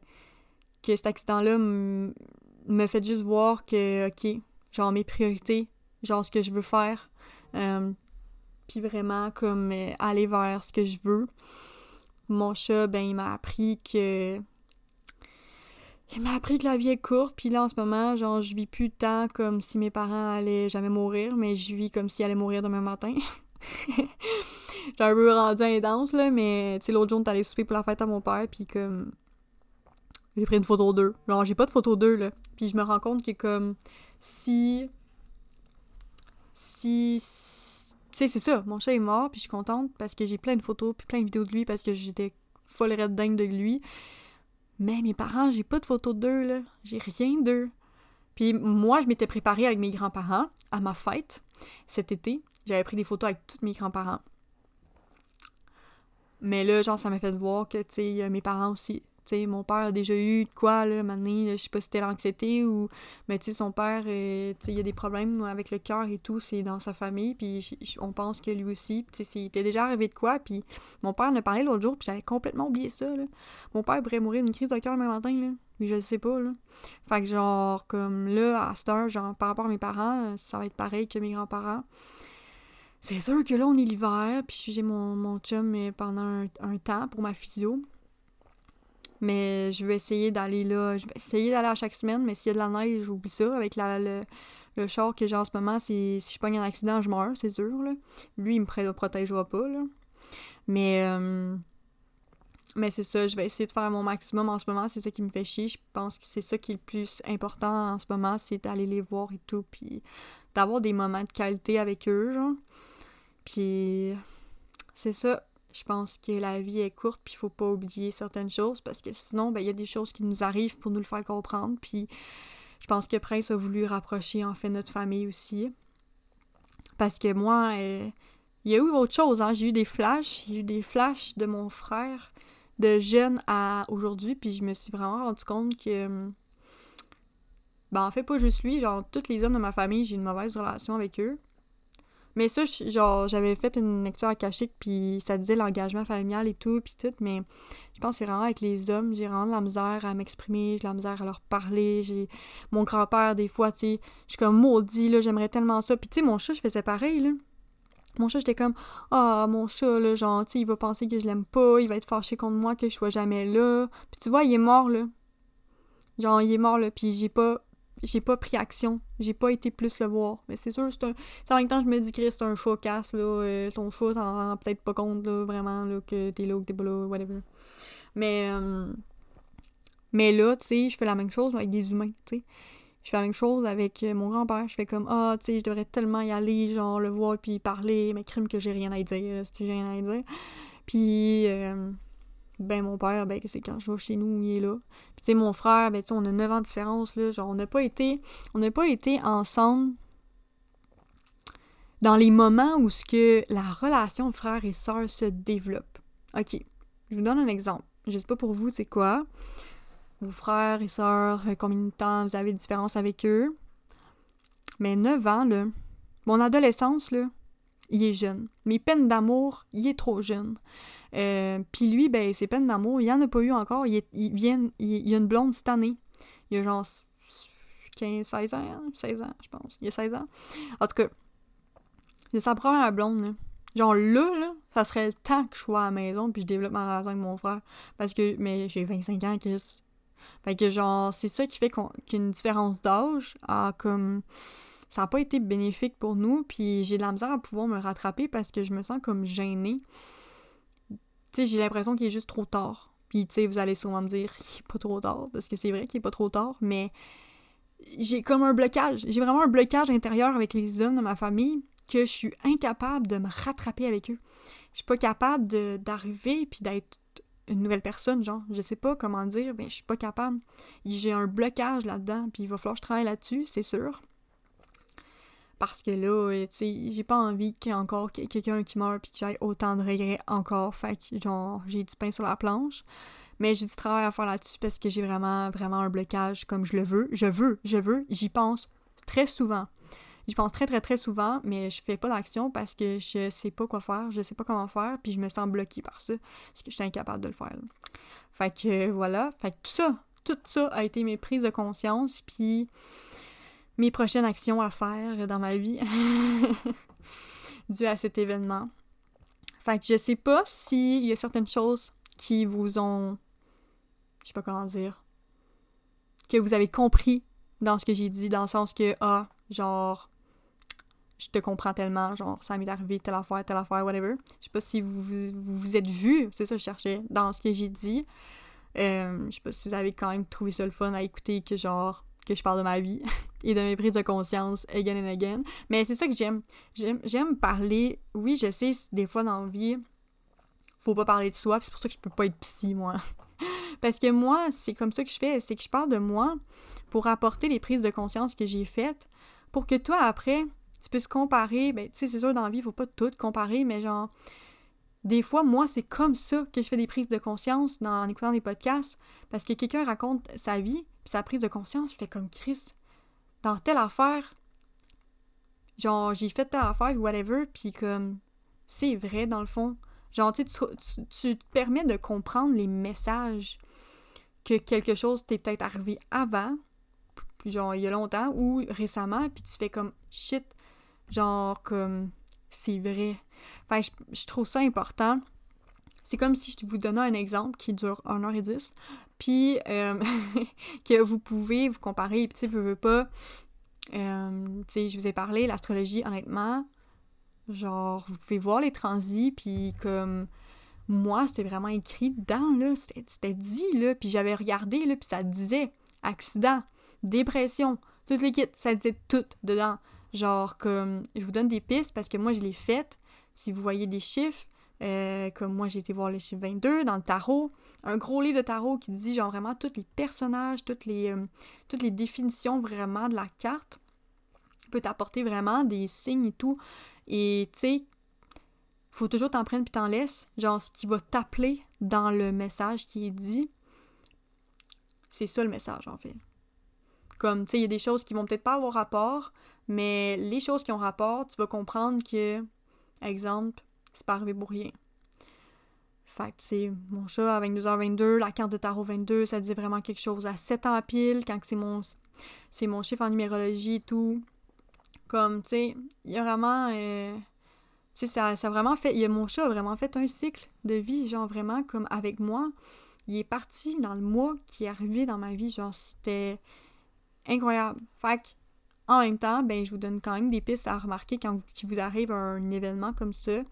Speaker 2: que cet accident-là me fait juste voir que, ok, genre mes priorités, genre ce que je veux faire, euh, puis vraiment comme euh, aller vers ce que je veux. Mon chat, ben, il m'a appris que. Il m'a appris que la vie est courte, puis là en ce moment, genre, je vis plus tant comme si mes parents allaient jamais mourir, mais je vis comme s'ils allaient mourir demain matin. j'ai un peu rendu intense, là, mais tu sais, l'autre jour, on est allé souper pour la fête à mon père, puis comme. J'ai pris une photo d'eux. Genre, j'ai pas de photo d'eux, là. Puis je me rends compte que, comme, si si. Tu sais, c'est ça, mon chat est mort, puis je suis contente parce que j'ai plein de photos, puis plein de vidéos de lui parce que j'étais folle red dingue de lui. Mais mes parents, j'ai pas de photos d'eux, là. J'ai rien d'eux. Puis moi, je m'étais préparée avec mes grands-parents à ma fête cet été. J'avais pris des photos avec tous mes grands-parents. Mais là, genre, ça m'a fait voir que, tu sais, mes parents aussi mon père a déjà eu quoi, là, maintenant, je sais pas si c'était l'anxiété ou... Mais tu sais, son père, euh, tu sais, il y a des problèmes avec le cœur et tout, c'est dans sa famille, puis on pense que lui aussi, tu sais, il était déjà arrivé de quoi, puis mon père en a parlé l'autre jour, puis j'avais complètement oublié ça, là. Mon père pourrait mourir d'une crise de cœur le même matin, là. Mais je le sais pas, là. Fait que genre, comme là, à cette heure, genre, par rapport à mes parents, ça va être pareil que mes grands-parents. C'est sûr que là, on est l'hiver, puis j'ai mon, mon chum pendant un, un temps pour ma physio. Mais je vais essayer d'aller là. Je vais essayer d'aller à chaque semaine, mais s'il y a de la neige, j'oublie ça. Avec le, le char que j'ai en ce moment, si je pogne un accident, je meurs, c'est sûr. Là. Lui, il me protégera pas. Là. Mais, euh, mais c'est ça, je vais essayer de faire mon maximum en ce moment. C'est ça qui me fait chier. Je pense que c'est ça qui est le plus important en ce moment, c'est d'aller les voir et tout. Puis d'avoir des moments de qualité avec eux, genre. Puis c'est ça je pense que la vie est courte, puis il faut pas oublier certaines choses, parce que sinon, ben, il y a des choses qui nous arrivent pour nous le faire comprendre, puis je pense que Prince a voulu rapprocher, en fait, notre famille aussi. Parce que moi, euh, il y a eu autre chose, hein? j'ai eu des flashs, j'ai eu des flashs de mon frère, de jeune à aujourd'hui, puis je me suis vraiment rendu compte que... Ben, en fait, pas juste lui, genre, tous les hommes de ma famille, j'ai une mauvaise relation avec eux. Mais ça, genre, j'avais fait une lecture akashique, puis ça disait l'engagement familial et tout, puis tout, mais je pense que c'est vraiment avec les hommes, j'ai vraiment de la misère à m'exprimer, j'ai de la misère à leur parler, j'ai... Mon grand-père, des fois, tu sais, je suis comme maudit, là, j'aimerais tellement ça, puis tu sais, mon chat, je faisais pareil, là. Mon chat, j'étais comme, ah, mon chat, là, genre, tu sais, il va penser que je l'aime pas, il va être fâché contre moi, que je sois jamais là. Puis tu vois, il est mort, là. Genre, il est mort, là, puis j'ai pas j'ai pas pris action. J'ai pas été plus le voir. Mais c'est sûr, c'est un. en même temps, je me dis, Chris, c'est un chat casse, là. Euh, ton chat, t'en rends peut-être pas compte, là, vraiment, là, que t'es là ou que t'es pas là, whatever. Mais. Euh, mais là, tu sais, je fais la même chose avec des humains, tu sais. Je fais la même chose avec euh, mon grand-père. Je fais comme, ah, tu sais, je devrais tellement y aller, genre, le voir, puis parler, mais crime que j'ai rien à dire, si j'ai rien à dire. Puis ben mon père, ben c'est quand je vais chez nous, il est là. Puis tu sais, mon frère, ben tu sais, on a 9 ans de différence, là, genre on n'a pas été, on n'a pas été ensemble dans les moments où ce que la relation frère et sœur se développe. Ok, je vous donne un exemple. Je sais pas pour vous, c'est quoi? Vos frères et sœurs, euh, combien de temps vous avez de différence avec eux? Mais 9 ans, là, mon adolescence, là, il est jeune. Mes peines d'amour, il est trop jeune. Euh, Puis lui, ben, ses peines d'amour, il en a pas eu encore. Il, vient, il, a une blonde cette année. Il a genre 15, 16 ans, 16 ans, je pense. Il a 16 ans. En tout cas, il a sa première blonde, là. Genre là, là, ça serait le temps que je sois à la maison puis je développe ma relation avec mon frère. Parce que, mais j'ai 25 ans, Chris. Fait que genre, c'est ça qui fait qu'il y a une différence d'âge a comme ça n'a pas été bénéfique pour nous, puis j'ai de la misère à pouvoir me rattraper parce que je me sens comme gênée. Tu sais, j'ai l'impression qu'il est juste trop tard. Puis, tu sais, vous allez souvent me dire, il est pas trop tard, parce que c'est vrai qu'il est pas trop tard, mais j'ai comme un blocage. J'ai vraiment un blocage intérieur avec les hommes de ma famille que je suis incapable de me rattraper avec eux. Je suis pas capable d'arriver puis d'être une nouvelle personne, genre, je sais pas comment dire, mais je suis pas capable. J'ai un blocage là-dedans, puis il va falloir que je travaille là-dessus, c'est sûr. Parce que là, euh, tu sais, j'ai pas envie qu'il y ait encore quelqu'un qui meurt puis que j'aille autant de regrets encore. Fait que, j'ai du pain sur la planche. Mais j'ai du travail à faire là-dessus parce que j'ai vraiment, vraiment un blocage comme je le veux. Je veux, je veux, j'y pense très souvent. J'y pense très, très, très souvent, mais je fais pas d'action parce que je sais pas quoi faire, je sais pas comment faire, puis je me sens bloquée par ça, parce que je suis incapable de le faire. Fait que voilà, fait que tout ça, tout ça a été mes prises de conscience, puis mes prochaines actions à faire dans ma vie dû à cet événement. Fait que je sais pas s'il y a certaines choses qui vous ont. Je sais pas comment dire. Que vous avez compris dans ce que j'ai dit, dans le sens que, ah, genre, je te comprends tellement, genre, ça m'est arrivé telle affaire, telle affaire, whatever. Je sais pas si vous vous, êtes vu, c'est ça que je cherchais, dans ce que j'ai dit. Euh, je sais pas si vous avez quand même trouvé ça le fun à écouter, que genre, que je parle de ma vie et de mes prises de conscience again and again. Mais c'est ça que j'aime. J'aime parler. Oui, je sais, des fois dans la vie, faut pas parler de soi, c'est pour ça que je peux pas être psy, moi. Parce que moi, c'est comme ça que je fais, c'est que je parle de moi pour apporter les prises de conscience que j'ai faites, pour que toi, après, tu puisses comparer. Ben, tu sais, c'est sûr, dans la vie, faut pas tout comparer, mais genre, des fois, moi, c'est comme ça que je fais des prises de conscience en écoutant des podcasts, parce que quelqu'un raconte sa vie, puis sa prise de conscience, je fais comme Chris, dans telle affaire, genre, j'ai fait telle affaire, whatever, puis comme, c'est vrai, dans le fond. Genre, tu, tu, tu te permets de comprendre les messages que quelque chose t'est peut-être arrivé avant, genre, il y a longtemps, ou récemment, puis tu fais comme, shit, genre, comme, c'est vrai Enfin, je, trouve ça important. C'est comme si je vous donnais un exemple qui dure 1h10, puis euh, que vous pouvez vous comparer, puis tu veux pas... Euh, tu sais, je vous ai parlé, l'astrologie, honnêtement, genre, vous pouvez voir les transits, puis comme moi, c'était vraiment écrit dedans, là, c'était dit, là, puis j'avais regardé, là, puis ça disait accident, dépression, toutes les kits, ça disait tout dedans. Genre, comme, je vous donne des pistes parce que moi, je l'ai faite, si vous voyez des chiffres, euh, comme moi j'ai été voir les chiffres 22 dans le tarot, un gros livre de tarot qui dit genre vraiment tous les personnages, toutes les, euh, toutes les définitions vraiment de la carte, peut t'apporter vraiment des signes et tout. Et tu sais, faut toujours t'en prendre puis t'en laisses. Genre ce qui va t'appeler dans le message qui est dit, c'est ça le message en fait. Comme tu sais, il y a des choses qui vont peut-être pas avoir rapport, mais les choses qui ont rapport, tu vas comprendre que Exemple, c'est pas arrivé pour rien. Fait que, c'est mon chat à 22h22, la carte de tarot 22, ça dit vraiment quelque chose à 7 ans pile, quand c'est mon, c'est mon chiffre en numérologie et tout. Comme, tu sais, il y a vraiment. Euh, tu sais, ça, ça a vraiment fait. Y a, mon chat a vraiment fait un cycle de vie, genre vraiment comme avec moi. Il est parti dans le mois qui est arrivé dans ma vie, genre c'était incroyable. Fait que en même temps, ben, je vous donne quand même des pistes à remarquer quand il vous arrive un événement comme ça.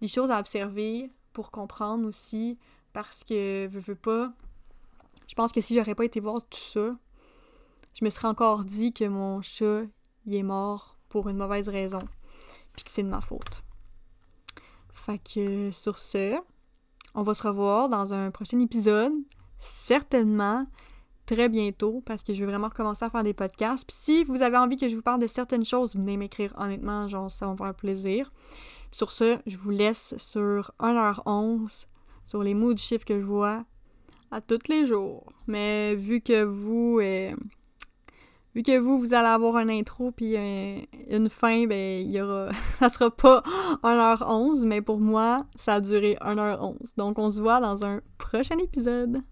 Speaker 2: Des choses à observer pour comprendre aussi, parce que, je veux pas, je pense que si j'aurais pas été voir tout ça, je me serais encore dit que mon chat, il est mort pour une mauvaise raison, puis que c'est de ma faute. Fait que sur ce, on va se revoir dans un prochain épisode, certainement très bientôt parce que je vais vraiment recommencer à faire des podcasts. Puis si vous avez envie que je vous parle de certaines choses, venez m'écrire honnêtement, genre ça va me faire plaisir. Sur ce, je vous laisse sur 1h11 sur les mots du chiffre que je vois à tous les jours. Mais vu que vous euh, vu que vous vous allez avoir un intro puis euh, une fin, ben il y aura ça sera pas 1h11, mais pour moi, ça a duré 1h11. Donc on se voit dans un prochain épisode.